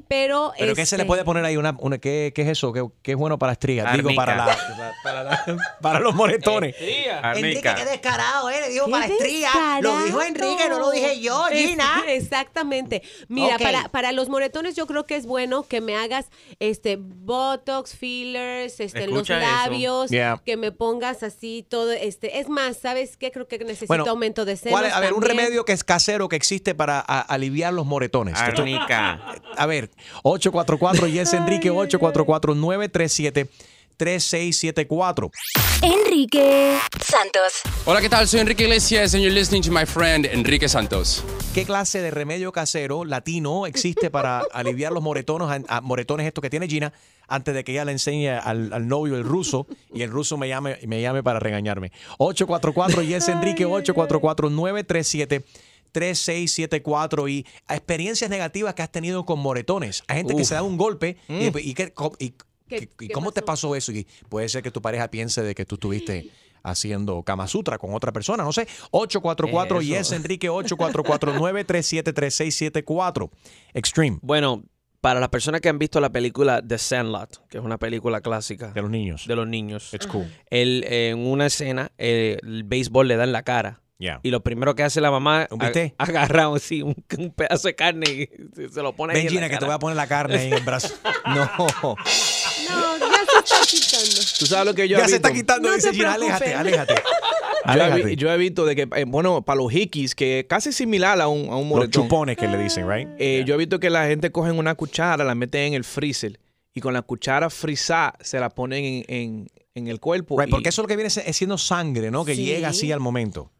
Pero, ¿Pero qué se le este, puede poner ahí? Una, una, ¿qué, qué es eso? ¿Qué, qué es bueno para estrías? Digo, para, la, para, la- para los moretones. Enrique, qué descarado, ¿eh? Le dijo para estría. Lo dijo Enrique, no lo dije yo, Gina. *laughs* Exactamente. Mira, para, para los moretones yo creo que es bueno que me hagas este botox, fillers, este los labios, Yeah. que me pongas así todo este, es más, ¿sabes qué? Creo que necesito Bueno, aumento de senos. A ver, un remedio que es casero que existe para a- aliviar los moretones. Arnica. A ver, 844 Yes Enrique 844 937 3674. Enrique Santos. Hola, ¿qué tal? Soy Enrique Iglesias and you're listening to my friend Enrique Santos. ¿Qué clase de remedio casero latino existe para *laughs* aliviar los moretones, a- a- moretones estos que tiene Gina antes de que ella le enseñe al, al novio el ruso y el ruso me llame, me llame para regañarme? 844 Yes Enrique 844 937 3674 y a experiencias negativas que has tenido con moretones. Hay gente que se da un golpe y, Mm. y que- y- ¿Qué- ¿Y qué cómo te pasó eso? Y puede ser que tu pareja piense de que tú estuviste *gasps* haciendo Kama Sutra con otra persona, no sé. 844 Eso. Yes Enrique 844-937-3674. Extreme. Bueno, para las personas que han visto la película The Sandlot, que es una película clásica. De los niños. De los niños. It's cool. Él, eh, en una escena, eh, el béisbol le da en la cara. Yeah. Y lo primero que hace la mamá ¿Un bistec? agarra sí, un, un pedazo de carne y se lo pone ahí Ven, en la Gina, que te voy a poner la carne ahí en el brazo. *laughs* No. No, ya se está quitando. ¿Tú sabes lo que yo Ya he se visto? está quitando, No dice Gina. Aléjate, *laughs* aléjate. Yo he, yo visto de que, eh, bueno, para los hikis, que casi similar a un, a un Los moretón. chupones que le dicen, right? Eh, Yo he visto que la gente cogen una cuchara, la meten en el freezer y con la cuchara frisada se la ponen en, en- en el cuerpo. Right, y- porque eso es lo que viene siendo sangre, ¿no? Que Sí. llega así al momento.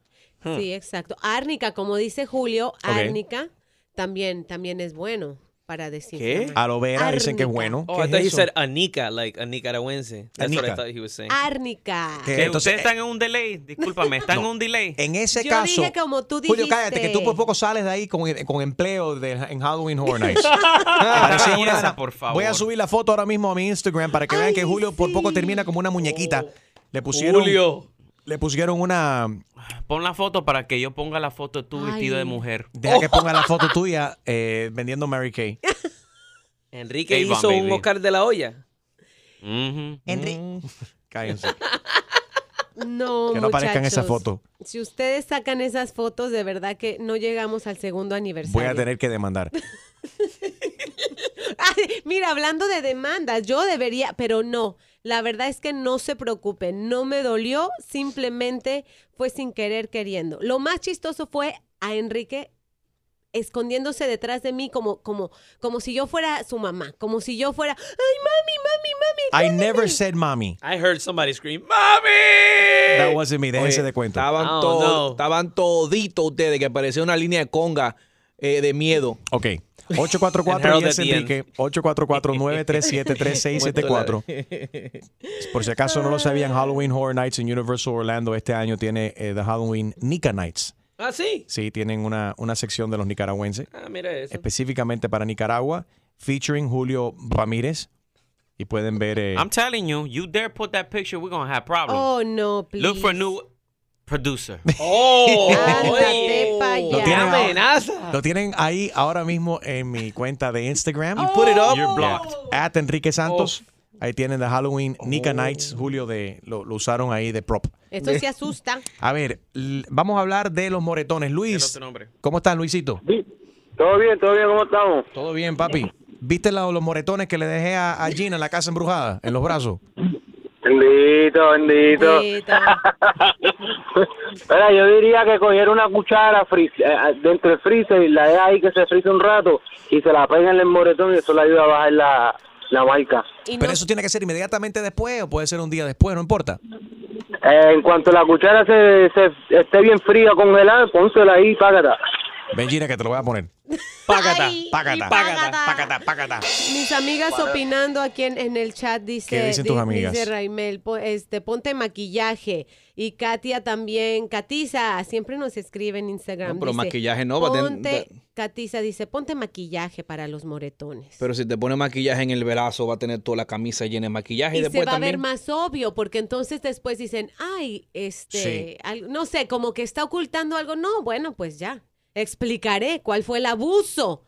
Sí, exacto. Árnica, como dice Julio, árnica también, también es bueno para decir. Aloe vera dicen que es bueno. Oh, ¿Qué I es thought he said Anika, like a nicaragüense. That's what I Anica. thought he was saying. Árnica. ¿Qué? Que Entonces, ustedes están en un delay. Discúlpame, están en un delay. En ese Yo caso. dije como tú Julio, dijiste. cállate, que tú por poco sales de ahí con, con empleo de, en Halloween Horror *laughs* Nights. Una- belleza, por favor. Voy a subir la foto ahora mismo a mi Instagram para que vean que Julio por poco termina como una muñequita. Le pusieron, Julio. Le pusieron una. Pon la foto para que yo ponga la foto de tu vestido de mujer. Deja que ponga la foto tuya eh, vendiendo Mary Kay. *laughs* Enrique Avon, hizo un. Oscar de la olla. Ujú. Mm, Cállense. *laughs* No, Que no aparezcan esas fotos. Si ustedes sacan esas fotos, de verdad que no llegamos al segundo aniversario. Voy a tener que demandar. *laughs* Ay, mira, hablando de demandas, yo debería, pero no. La verdad es que no se preocupen, no me dolió, simplemente fue sin querer queriendo. Lo más chistoso fue a Enrique escondiéndose detrás de mí como, como, como si yo fuera su mamá, como si yo fuera, ay mami, mami, I mami. never said mommy. I heard somebody scream, ¡Mami! That wasn't me. Déjense de cuento. Estaban, Oh, to- no. estaban toditos ustedes que parecía una línea de conga eh, de miedo. Ok. And 844 Harold Yes at the end. Enrique. 844-937-3674. *laughs* Por si acaso no lo sabían, Halloween Horror Nights en Universal Orlando este año tiene eh, The Halloween Nika Nights. Ah, sí. Sí, tienen una, una sección de los nicaragüenses, Ah, mira eso. específicamente para Nicaragua, featuring Julio Ramírez. Y pueden ver. eh, I'm telling you, you dare put that picture, we're gonna have problems. Oh, no, please. Look for a new producer. *laughs* ¡Oh! Ándate lo, tienen amenaza! lo tienen ahí ahora mismo en mi cuenta de Instagram. You put it up? You're blocked. At Enrique Santos. Ahí tienen The Halloween Nika Nights. Julio de, lo, lo usaron ahí de prop. Esto sí asusta. A ver, vamos a hablar de los moretones. Luis, tu nombre? ¿cómo estás, Luisito? Todo bien, todo bien, ¿cómo estamos? Todo bien, papi. ¿Viste la- los moretones que le dejé a, a Gina en la casa embrujada, en los brazos? Bendito, bendito. Bendito. *laughs* Espera, yo diría que cogiera una cuchara fri- eh, dentro del freezer y la deja ahí que se frise un rato y se la pega en el moretón y eso le ayuda a bajar la, la marca. Y Pero eso tiene que ser inmediatamente después o puede ser un día después, no importa. Eh, en cuanto la cuchara se, se esté bien fría, congelada, pónsela ahí, págata. Ven, Gina, que te lo voy a poner. *laughs* Págata, págata, págata, págata, págata. Mis amigas Para- opinando aquí en, en el chat dice, ¿Qué dicen tus di- amigas? dice Raimel, po- este, ponte maquillaje. Y Katia también, Catiza, siempre nos escribe en Instagram. No, pero dice, maquillaje no, va a tener- Ponte, Catiza dice, ponte maquillaje para los moretones. Pero si te pone maquillaje en el brazo, va a tener toda la camisa llena de maquillaje. Y, Y se va a ver más obvio, porque entonces después dicen, ay, este, Sí. al- no sé, como que está ocultando algo. No, bueno, pues ya, explicaré cuál fue el abuso.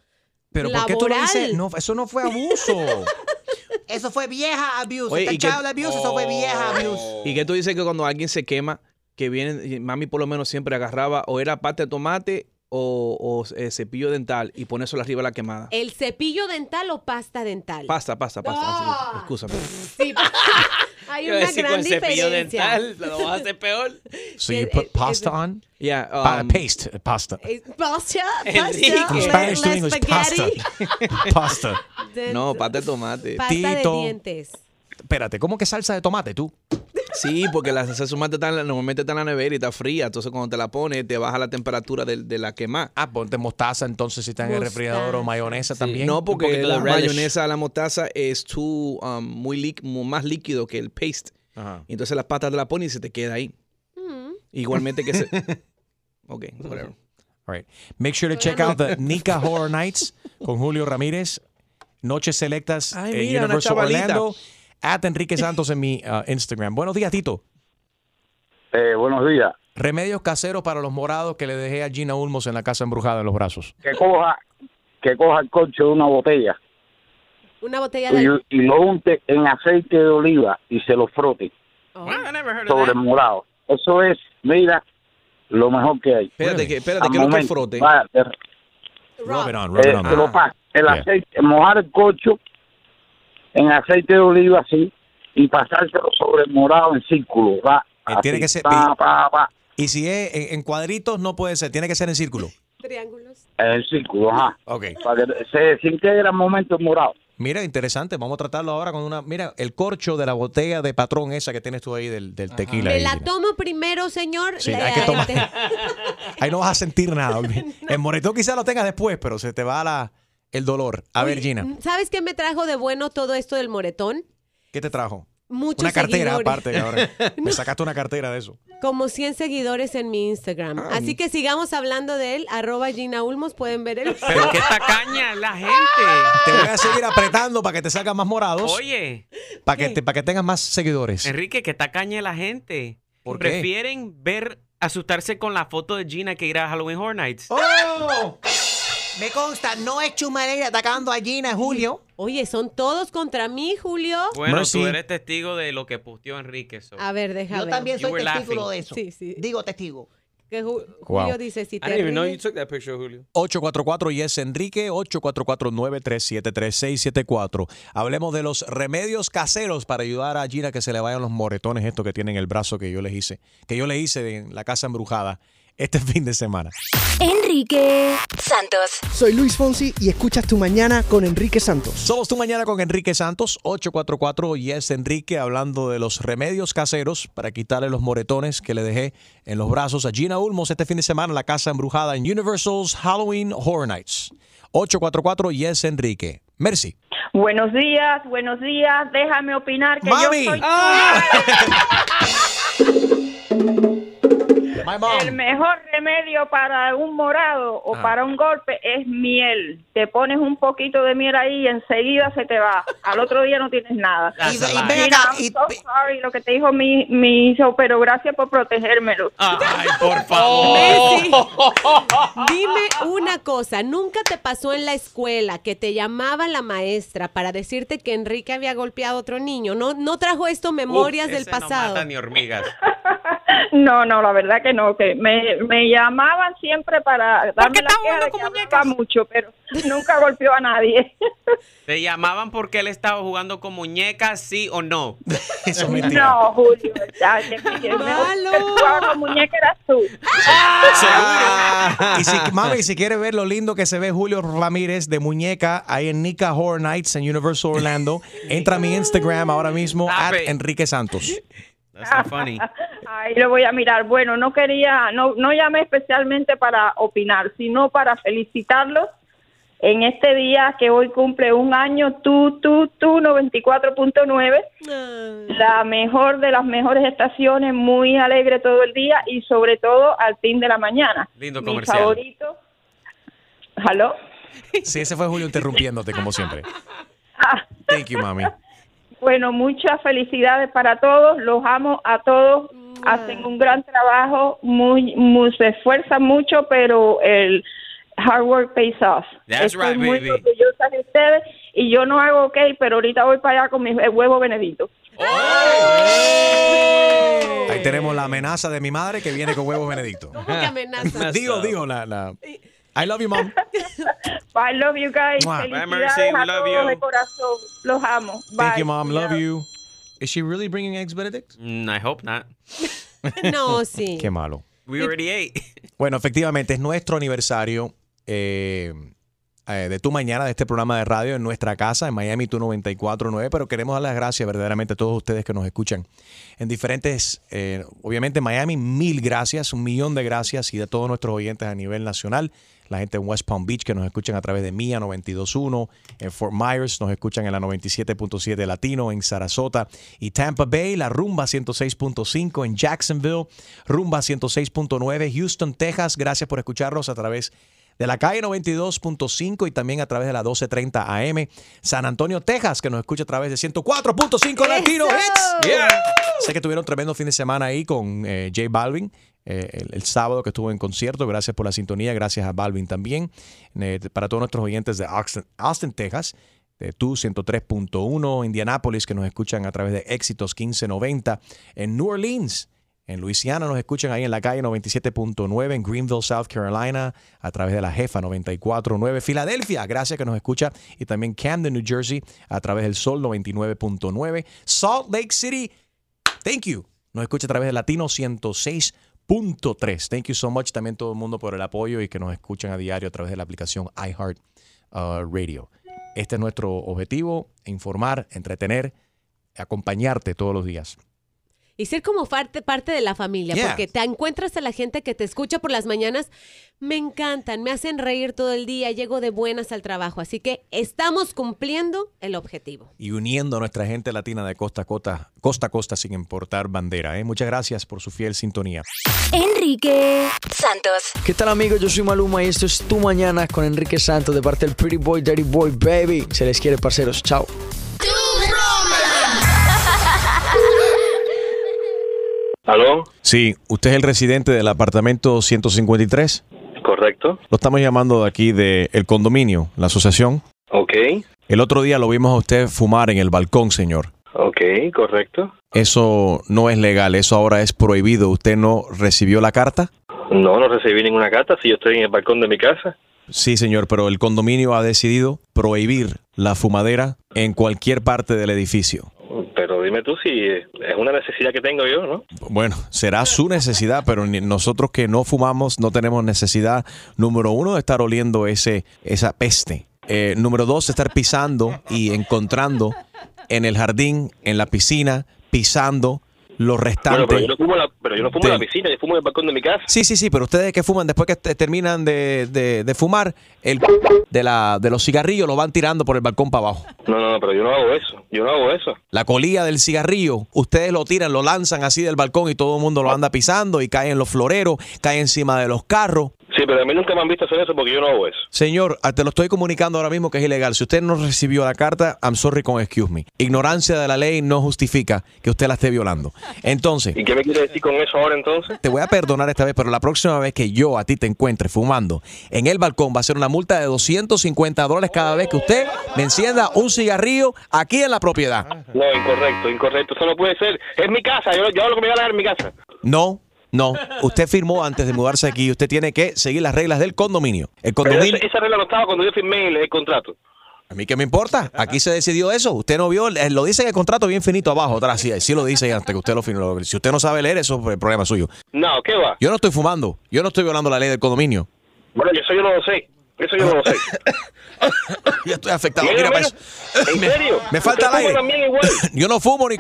Pero ¿por qué tú lo dices? No, eso no fue abuso. *laughs* Eso fue vieja abuse. Oye, Está ¿y qué- child abuse, eso fue vieja abuse. ¿Y qué tú dices que cuando alguien se quema, que viene, y mami por lo menos siempre agarraba o era pasta de tomate o, o, eh, cepillo dental y pone eso arriba de la quemada? ¿El cepillo dental o pasta dental? Pasta, pasta, pasta. Sí, Excúsame. Sí. *laughs* Hay una decir, gran con cepillo diferencia. dental, lo vas a hacer peor. *laughs* So you put pasta on? Yeah. Um, paste, pasta. Eh, Pasta, pasta, *laughs* From le- Spanish to English, pasta. Pasta. No, pasta de tomate. Pasta de dientes. Espérate, ¿cómo que salsa de tomate tú? Sí, porque la salsa de tomate está normalmente está en la nevera y está fría. Entonces, cuando te la pones, te baja la temperatura de, de la quema. Ah, ponte mostaza entonces si está en el refrigerador o mayonesa también. No, porque la de relish. mayonesa, la mostaza es too, um, muy líqu- más líquido que el paste. Ajá. Y entonces las patas te la pones y se te queda ahí. Igualmente que se... *laughs* Ok, whatever. All right. Make sure to check out the Nika Horror Nights con Julio Ramírez. Noches selectas Ay, en mira, Universal. Orlando. At Enrique Santos en mi uh, Instagram. Buenos días, Tito. Eh, buenos días. Remedios caseros para los morados que le dejé a Gina Ulmos en la casa embrujada en los brazos. Que coja, que coja el corcho de una botella Una botella y, de... y lo unte en aceite de oliva y se lo frote sobre el morado. Eso es, mira, lo mejor que hay. Espérate, que, espérate, que lo que frote. te- Rub it on, rub eh, it on. lo pasa. El Yeah. aceite, mojar el corcho en aceite de oliva así y pasárselo sobre el morado en círculo. Va, Eh, así, tiene que ser- pa, pa, pa, Y si es en, en cuadritos, no puede ser. Tiene que ser en círculo. Triángulos. en el círculo, ajá. Ok. Para que se desintegre al momento el morado. Mira, interesante. Vamos a tratarlo ahora con una. Mira, el corcho de la botella de patrón esa que tienes tú ahí del, del tequila. Me la tomo primero, señor. Sí, La- hay que tomar. *laughs* Ahí no vas a sentir nada. *laughs* El moretón quizás lo tengas después, pero se te va la, el dolor. A ver, Gina, ¿Sabes qué me trajo de bueno todo esto del moretón? ¿qué te trajo? Muchos una cartera seguidores. aparte. ahora *laughs* me sacaste una cartera de eso. Como 100 seguidores en mi Instagram. Ah, Así que sigamos hablando de él. Arroba Gina Ulmos. Pueden ver el... Pero qué tacaña la gente. *laughs* Te voy a seguir apretando para que te salgan más morados. Oye, Para que, te- para que tengas más seguidores. Enrique, qué tacaña la gente. ¿Por qué? Prefieren ver, asustarse con la foto de Gina que ir a Halloween Horror Nights. ¡Oh! Me consta, no es Chumareira atacando a Gina, Julio. Oye, son todos contra mí, Julio. Bueno, Mercy. tú eres testigo de lo que posteó Enrique. so. A ver, déjame. Yo también You soy were testigo laughing. de eso. Sí, sí. Digo testigo. Que Ju- Wow. Julio dice, si I te didn't even know you ríes- took that picture, Julio. 844 Yes Enrique, 844-937-3674. Hablemos de los remedios caseros para ayudar a Gina que se le vayan los moretones estos que tiene en el brazo que yo les hice, que yo le hice en la casa embrujada este fin de semana. Enrique Santos. Soy Luis Fonsi y escuchas Tu Mañana con Enrique Santos. Somos tu mañana con Enrique Santos, 844 Yes Enrique, hablando de los remedios caseros para quitarle los moretones que le dejé en los brazos a Gina Ulmos este fin de semana en la casa embrujada en Universal's Halloween Horror Nights. 844 Yes Enrique. Merci. Buenos días, buenos días. Déjame opinar que Mami. yo soy Ah. *laughs* *laughs* el mejor remedio para un morado o Ah. para un golpe es miel. Te pones un poquito de miel ahí y enseguida se te va. Al otro día no tienes nada. Y- y ven Mira, acá, I'm y- so sorry lo que te dijo mi, mi hijo, pero gracias por protegérmelo. Ay, por *laughs* favor. Messi, *laughs* dime una cosa, ¿nunca te pasó en la escuela que te llamaba la maestra para decirte que Enrique había golpeado a otro niño? ¿No, no trajo esto memorias Uf, del ese no pasado? mata ni hormigas. *laughs* No, no, la verdad que no, que me, me llamaban siempre para darme la queja de que hablaba mucho, pero nunca golpeó a nadie. *laughs* Te llamaban porque él estaba jugando con muñecas, sí o no. *laughs* Eso es mentira. No, Julio, ya, que, que que jugaba con muñeca eras tú. Y si, mami, si quieres ver lo lindo que se ve Julio Ramírez de muñeca ahí en Nika Horror Nights en Universal Orlando, entra a mi Instagram ahora mismo, at. Enrique Santos. That's not funny. *laughs* Ahí lo voy a mirar. Bueno, no quería, no, no llamé especialmente para opinar, sino para felicitarlos en este día que hoy cumple un año, tú, tú, tú, 94.9, la mejor de las mejores estaciones, muy alegre todo el día y sobre todo al fin de la mañana. Lindo Mi comercial. favorito. ¿Aló? Sí, ese fue Julio interrumpiéndote como siempre. *laughs* Ah, Thank you, mami. Bueno, muchas felicidades para todos, los amo a todos, hacen un gran trabajo, muy, muy se esfuerzan mucho, pero el hard work pays off. That's Estoy right, muy baby. orgullosa de ustedes y yo no hago ok, pero ahorita voy para allá con mi huevo Benedito. Ahí tenemos la amenaza de mi madre que viene con huevos Benedicto. ¿Cómo que amenaza? digo, digo, la, la- I love you, mom. *laughs* I love you guys. Bye, Mercy, we love todos you. de corazón. Los amo. Thank you, mom. Love you. Is she really bringing eggs, Benedict? Mm, I hope not. *laughs* No, sí. *laughs* Qué malo. We already ate. *laughs* Bueno, efectivamente, es nuestro aniversario eh, eh, de tu mañana de este programa de radio en nuestra casa, en Miami Tu 94.9, pero queremos dar las gracias verdaderamente a todos ustedes que nos escuchan en diferentes, eh, obviamente en Miami, mil gracias, un millón de gracias y de todos nuestros oyentes a nivel nacional. La gente en West Palm Beach que nos escuchan a través de Mía 92.1, en Fort Myers nos escuchan en la 97.7 Latino, en Sarasota y Tampa Bay, la Rumba 106.5, en Jacksonville, Rumba 106.9, Houston, Texas, gracias por escucharnos a través de la calle 92.5 y también a través de la 1230 AM. San Antonio, Texas, que nos escucha a través de 104.5 Latino Hits. Sé que tuvieron tremendo fin de semana ahí con eh, J Balvin. Eh, el, sábado que estuvo en concierto, gracias por la sintonía, gracias a Balvin también. Eh, para todos nuestros oyentes de Austin, Austin, Texas, de Tu 103.1, Indianápolis, que nos escuchan a través de Éxitos 1590, en New Orleans, en Luisiana nos escuchan ahí en la calle 97.9, en Greenville, South Carolina, a través de la jefa 94.9, Filadelfia, gracias que nos escucha, y también Camden, New Jersey, a través del Sol 99.9, Salt Lake City, thank you, nos escucha a través de Latino 106.3. Thank you so much también todo el mundo por el apoyo y que nos escuchan a diario a través de la aplicación iHeart uh, Radio. Este es nuestro objetivo, informar, entretener, acompañarte todos los días. Y ser como parte, parte de la familia, Yeah. porque te encuentras a la gente que te escucha por las mañanas. Me encantan, me hacen reír todo el día, llego de buenas al trabajo. Así que estamos cumpliendo el objetivo. y uniendo a nuestra gente latina de costa a costa, costa a costa sin importar bandera. ¿eh? Muchas gracias por su fiel sintonía. Enrique Santos. ¿Qué tal amigos? Yo soy Maluma y esto es Tu Mañana con Enrique Santos de parte del Pretty Boy, Dirty Boy, Baby. Se les quiere, parceros. Chao. ¿Aló? Sí, usted es el residente del apartamento 153. Correcto. Lo estamos llamando de aquí del condominio, la asociación. Ok. El otro día lo vimos a usted fumar en el balcón, señor. Ok, correcto. Eso no es legal, eso ahora es prohibido. ¿Usted no recibió la carta? No, no recibí ninguna carta si yo estoy en el balcón de mi casa. Sí, señor, pero el condominio ha decidido prohibir la fumadera en cualquier parte del edificio. Dime tú si es una necesidad que tengo yo, ¿no? Bueno, será su necesidad, pero nosotros que no fumamos no tenemos necesidad, número uno, de estar oliendo ese, esa peste. Eh, número dos, de estar pisando y encontrando en el jardín, en la piscina, pisando los Bueno, restantes. pero yo no fumo, la, pero yo no fumo en la piscina, yo fumo en el balcón de mi casa. Sí, sí, sí, pero ustedes que fuman después que te- terminan de, de- de fumar, el de, la, de los cigarrillos lo van tirando por el balcón para abajo. No, no, no, pero yo no hago eso. Yo no hago eso. La colilla del cigarrillo, ustedes lo tiran, lo lanzan así del balcón y todo el mundo lo anda pisando y cae en los floreros, cae encima de los carros. Pero a mí nunca me han visto hacer eso porque yo no hago eso. Señor, ah, te lo estoy comunicando ahora mismo que es ilegal. Si usted no recibió la carta, I'm sorry con excuse me. Ignorancia de la ley no justifica que usted la esté violando. Entonces, ¿Y qué me quiere decir con eso ahora entonces? te voy a perdonar esta vez, pero la próxima vez que yo a ti te encuentre fumando en el balcón va a ser una multa de 250 dólares cada vez que usted me encienda un cigarrillo aquí en la propiedad. No, incorrecto, incorrecto. Eso no puede ser. Es mi casa, yo, yo lo que me la gana en mi casa. No, no. Usted firmó antes de mudarse aquí. Usted tiene que seguir las reglas del condominio. El condominio. esa, esa regla no estaba cuando yo firmé el, el contrato. A mí qué me importa. Aquí se decidió eso. Usted no vio, eh, lo dice en el contrato bien finito abajo, atrás. Sí, sí lo dice antes que usted lo firmó. Si usted no sabe leer, eso es el problema suyo. No, ¿qué va? Yo no estoy fumando. Yo no estoy violando la ley del condominio. Bueno, yo eso yo no lo sé. Eso yo no lo sé. *laughs* Ya estoy afectado. Mira, Mira, pues, ¿en me- serio? Me falta el ¿Usted fuma aire. también igual? *laughs* Yo no fumo ni.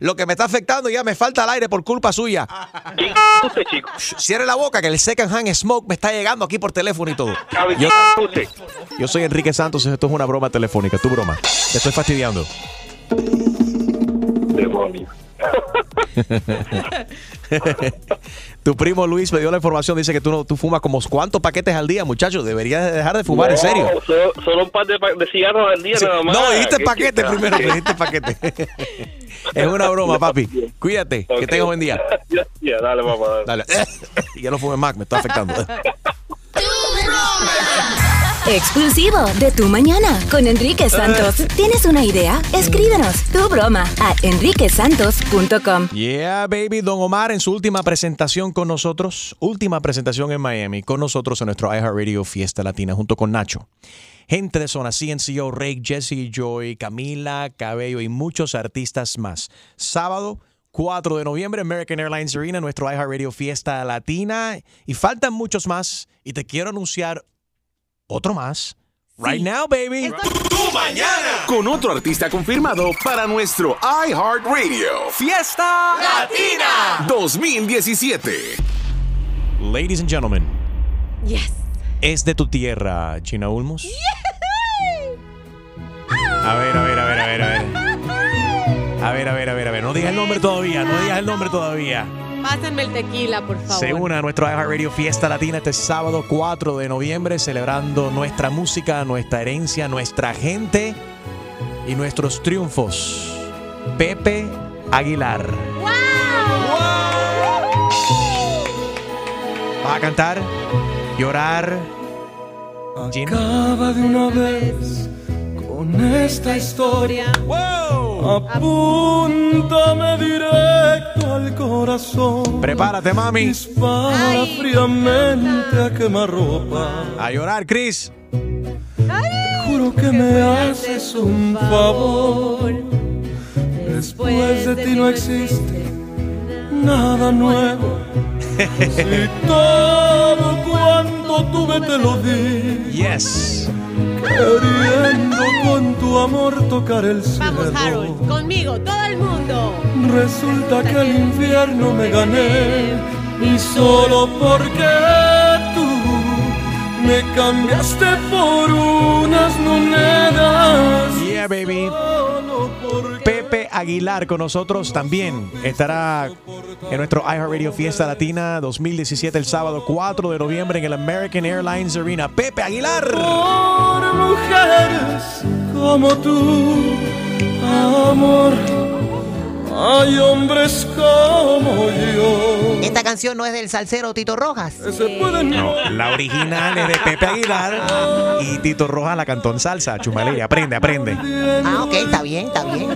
Lo que me está afectando ya me falta el aire por culpa suya. usted, chico? Cierre la boca que el second hand smoke me está llegando aquí por teléfono y todo. Yo, yo soy Enrique Santos, esto es una broma telefónica, tu broma. Te estoy fastidiando. Demonio. *laughs* tu primo Luis me dio la información, dice que tú, no, tú fumas como cuántos paquetes al día, muchachos. Deberías de dejar de fumar, en serio. Solo, solo un par de, pa- de cigarros al día Sí. nada más. No, dijiste ¿Qué paquete chica? primero, *laughs* dijiste paquete. *laughs* es una broma, papi. Cuídate, que Ok. tengas buen día. Ya, ya, dale, papá. Dale. Dale. ya no fumes más, me está afectando. Exclusivo de Tu Mañana con Enrique Santos. ¿Tienes una idea? Escríbenos tu broma a enriquesantos.com. Yeah, baby. Don Omar en su última presentación con nosotros, última presentación en Miami, con nosotros en nuestro iHeartRadio Fiesta Latina junto con Nacho. Gente de zona CNCO, Rake, Jesse Joy, Camila, Cabello y muchos artistas más. Sábado 4 de noviembre, American Airlines Arena, nuestro iHeartRadio Fiesta Latina. Y faltan muchos más. Y te quiero anunciar otro más. Right now, baby. Tu mañana. Con otro artista confirmado para nuestro iHeartRadio. Fiesta Latina 2017. Ladies and gentlemen, Yes. es de tu tierra, China Ulmos. A ver, a ver, a ver, a ver, a ver. A ver, a ver, a ver, a ver. No digas el nombre todavía, no digas el nombre todavía. Pásenme el tequila, por favor. Se une a nuestro iHeartRadio Fiesta Latina este sábado 4 de noviembre, celebrando nuestra música, nuestra herencia, nuestra gente y nuestros triunfos. Pepe Aguilar. ¿Vas a cantar? ¿Llorar? Gina? Acaba de una vez con esta historia. Apúntame directo al corazón. Prepárate, mami. Dispara fríamente a quemarropa. A llorar, Chris. Juro que me haces un favor. Después de ti no existe nada nuevo. *laughs* Si todo cuanto tuve te lo di. Yes. Queriendo con tu amor tocar el Vamos, cielo. Harold. Conmigo, todo el mundo. Resulta que el infierno me gané y solo porque tú me cambiaste por unas monedas. Yeah, baby. Pepe Aguilar con nosotros también estará en nuestro iHeartRadio Fiesta Latina 2017 el sábado 4 de noviembre en el American Airlines Arena. Pepe Aguilar. Por mujeres como tú, amor, hay hombres como yo. Esta canción no es del salsero Tito Rojas. No, la original es de Pepe Aguilar y Tito Rojas la cantó en salsa. Chumaleri, aprende, aprende. Ah, ok, está bien, está bien.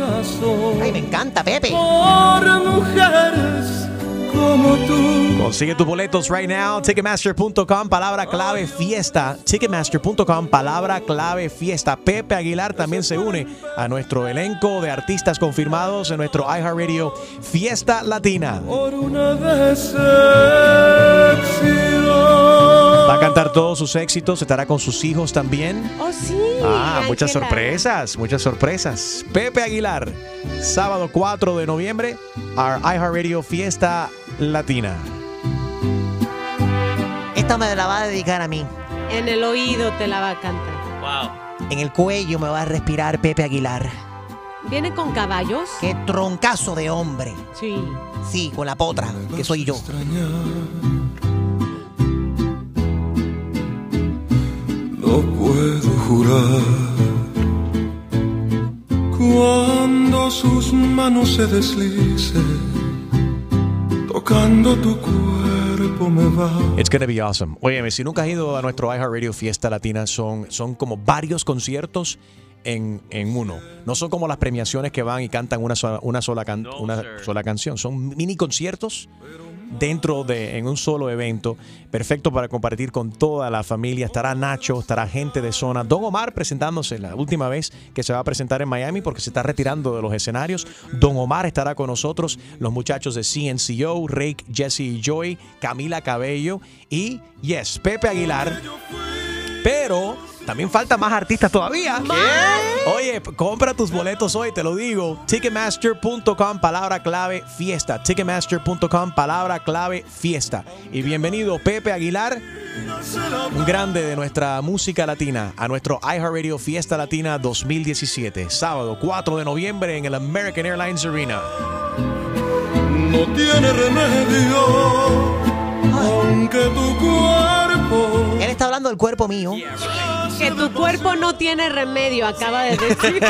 Ay, me encanta, Pepe. Por mujeres como tú. Consigue tus boletos right now. Ticketmaster.com, palabra clave fiesta. Ticketmaster.com, palabra clave fiesta. Pepe Aguilar también se une a nuestro elenco de artistas confirmados en nuestro iHeartRadio Fiesta Latina. Por una. Va a cantar todos sus éxitos, estará con sus hijos también. Oh, sí. Ah, muchas sorpresas, muchas sorpresas. Pepe Aguilar, sábado 4 de noviembre, our iHeartRadio Fiesta Latina. Esta me la va a dedicar a mí. En el oído te la va a cantar. Wow. En el cuello me va a respirar Pepe Aguilar. ¿Viene con caballos? Qué troncazo de hombre. Sí. Sí, con la potra, que soy yo. No puedo jurar cuando sus manos se deslicen tocando tu cuerpo me va. It's gonna be awesome. Óyeme, si nunca has ido a nuestro iHeartRadio Fiesta Latina, son, son como varios conciertos en, en uno. No son como las premiaciones que van y cantan una sola, una sola, can- una sola canción. Son mini conciertos dentro de en un solo evento, perfecto para compartir con toda la familia. Estará Nacho, estará gente de zona. Don Omar presentándose la última vez que se va a presentar en Miami porque se está retirando de los escenarios. Don Omar estará con nosotros, los muchachos de CNCO, Rake, Jesse y Joy, Camila Cabello y yes, Pepe Aguilar. Pero también falta más artistas todavía. Oye, p- compra tus boletos hoy, te lo digo. Ticketmaster.com, palabra clave fiesta. Ticketmaster.com, palabra clave fiesta. Y bienvenido Pepe Aguilar, un grande de nuestra música latina, a nuestro iHeartRadio Fiesta Latina 2017. Sábado 4 de noviembre en el American Airlines Arena. No tiene remedio, aunque tu cuerpo. Él está hablando del cuerpo mío. Que tu cuerpo no tiene remedio, acaba de decir. *laughs*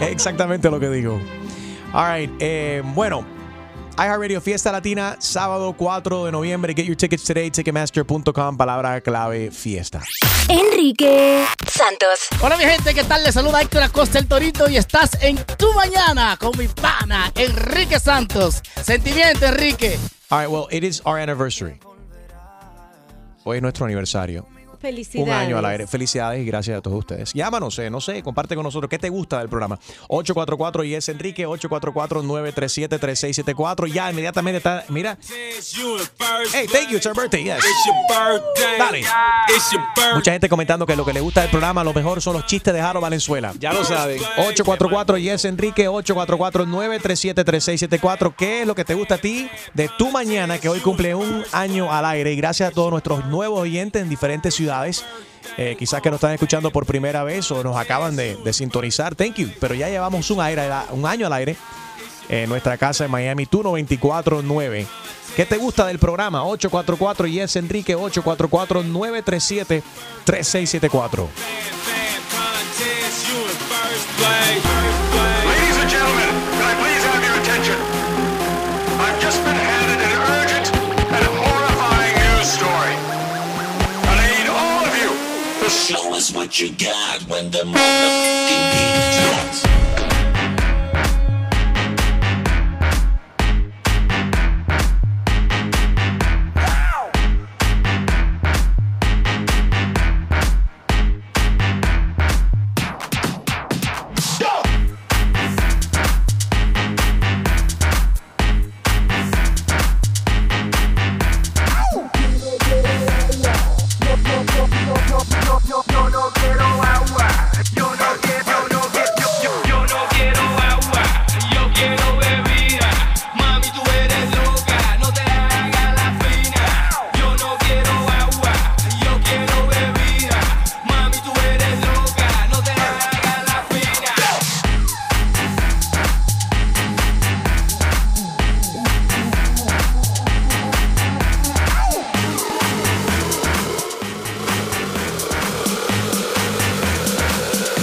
Exactamente lo que digo. All right, eh, bueno. iHeartRadio Fiesta Latina, sábado 4 de noviembre. Get your tickets today, ticketmaster.com, palabra clave fiesta. Enrique Santos. Hola mi gente, ¿qué tal? Les saluda Héctor Acosta el Torito y estás en Tu Mañana con mi pana Enrique Santos. Sentimiento, Enrique. All right, well, it is our anniversary. Hoy es nuestro aniversario. Felicidades. Un año al aire. Felicidades y gracias a todos ustedes. Llámanos, eh, no sé, comparte con nosotros qué te gusta del programa. 844 y es Enrique, 844-937-3674. Ya inmediatamente está, mira. Hey, thank you, it's our birthday, yes. Dale. Mucha gente comentando que lo que le gusta del programa, lo mejor son los chistes de Jaro Valenzuela. Ya lo saben. 844 y es Enrique, 844-937-3674. ¿Qué es lo que te gusta a ti de tu mañana, que hoy cumple un año al aire? Y gracias a todos nuestros nuevos oyentes en diferentes ciudades. Eh, quizás que nos están escuchando por primera vez o nos acaban de, sintonizar. Thank you. Pero ya llevamos un, año al aire en nuestra casa en Miami, 294-9. ¿Qué te gusta del programa? 844 y es Enrique 844-937-3674. Show us what you got when the motherfucking beat drops.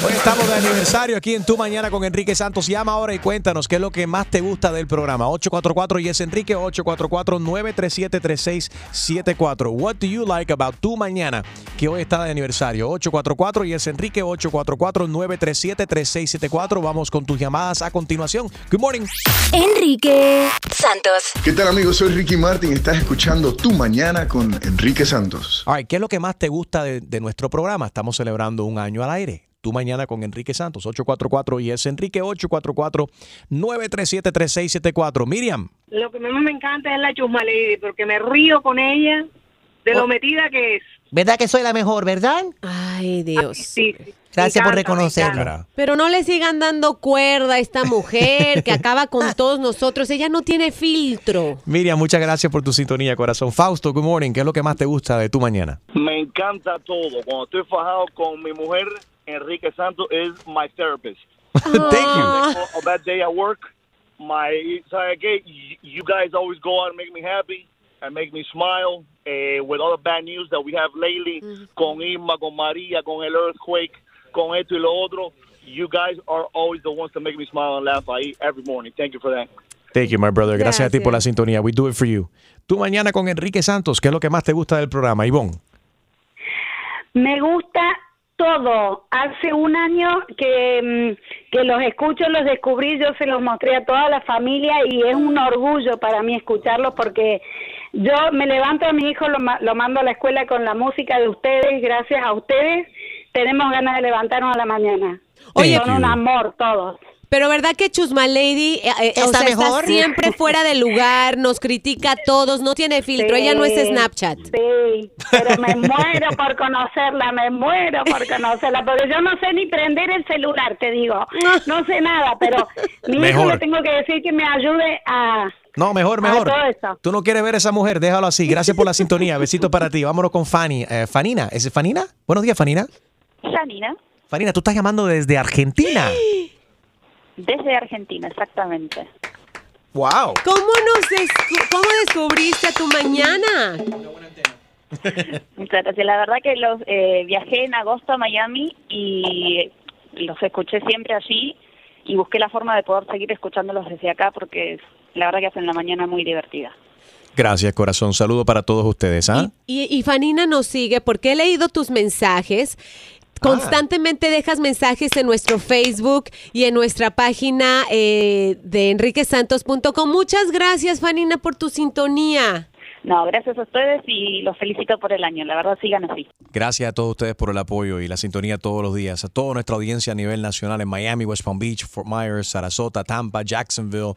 Hoy estamos de aniversario aquí en Tu Mañana con Enrique Santos. Llama ahora y cuéntanos qué es lo que más te gusta del programa. 844 y es Enrique 844-937-3674. What do you like about Tu Mañana que hoy está de aniversario? 844 y es Enrique 844-937-3674. Vamos con tus llamadas a continuación. Good morning. Enrique Santos. ¿Qué tal amigos? Soy Ricky Martin. Estás escuchando Tu Mañana con Enrique Santos. All right, ¿qué es lo que más te gusta de, de nuestro programa? Estamos celebrando un año al aire. Tu mañana con Enrique Santos, 844 y es Enrique 844-937-3674. Miriam. Lo que más me encanta es la Chusma Lady, porque me río con ella de lo Oh. metida que es. ¿Verdad que soy la mejor, verdad? Ay, Dios. Sí, sí. Gracias por reconocerlo. Pero no le sigan dando cuerda a esta mujer que *laughs* acaba con todos nosotros. Ella no tiene filtro. Miriam, muchas gracias por tu sintonía, corazón. Fausto, good morning. ¿Qué es lo que más te gusta de tu mañana? Me encanta todo. Cuando estoy fajado con mi mujer, Enrique Santos is my therapist. *laughs* Thank you. A bad day at work, my ¿sabe qué? Y- You guys always go out and make me happy and make me smile. Eh, with all the bad news that we have lately, con Irma, con María, con el earthquake, con esto y lo otro, you guys are always the ones to make me smile and laugh ahí every morning. Thank you for that. Thank you, my brother. Gracias, a ti por la sintonía. We do it for you. Tu mañana con Enrique Santos. ¿Qué es lo que más te gusta del programa, Ivonne? Me gusta todo. Hace un año que, mm, que los escucho, los descubrí, yo se los mostré a toda la familia y es un orgullo para mí escucharlos porque yo me levanto a mi hijo, lo, lo mando a la escuela con la música de ustedes, gracias a ustedes tenemos ganas de levantarnos a la mañana. Oye, son un amor todos. Pero verdad que Chusma Lady eh, eh, o ¿Está sea, mejor? está siempre fuera de lugar, nos critica a todos, no tiene filtro, ella no es Snapchat. Sí, pero me muero por conocerla, me muero por conocerla, porque yo no sé ni prender el celular, te digo. No sé nada, pero mi hijo Mejor. le tengo que decir que me ayude a... No, mejor, mejor. todo eso. Tú no quieres ver a esa mujer, déjalo así. Gracias por la sintonía. Besito para ti. Vámonos con Fanny. Eh, Fanina, ¿es Fanina? Buenos días, Fanina. Janina, Fanina, tú estás llamando desde Argentina. *gasps* desde Argentina, exactamente. Wow. ¿Cómo, nos descu- ¿Cómo descubriste a tu mañana? *laughs* Muchas gracias. La verdad que los eh, viajé en agosto a Miami y los escuché siempre allí y busqué la forma de poder seguir escuchándolos desde acá porque la verdad que hacen la mañana muy divertida. Gracias, corazón. Saludo para todos ustedes. ¿ah? Y, y Fanina nos sigue porque he leído tus mensajes. Constantemente dejas mensajes en nuestro Facebook y en nuestra página eh, de enriquesantos.com. Muchas gracias, Fanina, por tu sintonía. No, gracias a ustedes y los felicito por el año. La verdad, sigan así. Gracias a todos ustedes por el apoyo y la sintonía todos los días. A toda nuestra audiencia a nivel nacional en Miami, West Palm Beach, Fort Myers, Sarasota, Tampa, Jacksonville,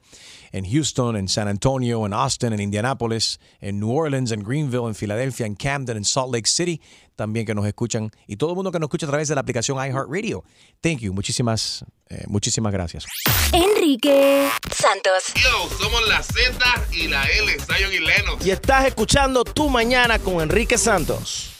en Houston, en San Antonio, en Austin, en Indianapolis, en New Orleans, en Greenville, en Filadelfia, en Camden, en Salt Lake City. También que nos escuchan y todo el mundo que nos escucha a través de la aplicación iHeartRadio. Thank you. Muchísimas, eh, muchísimas gracias. Enrique Santos. Yo, somos la Z y la L, Zion y Lennox. Y estás escuchando Tu Mañana con Enrique Santos.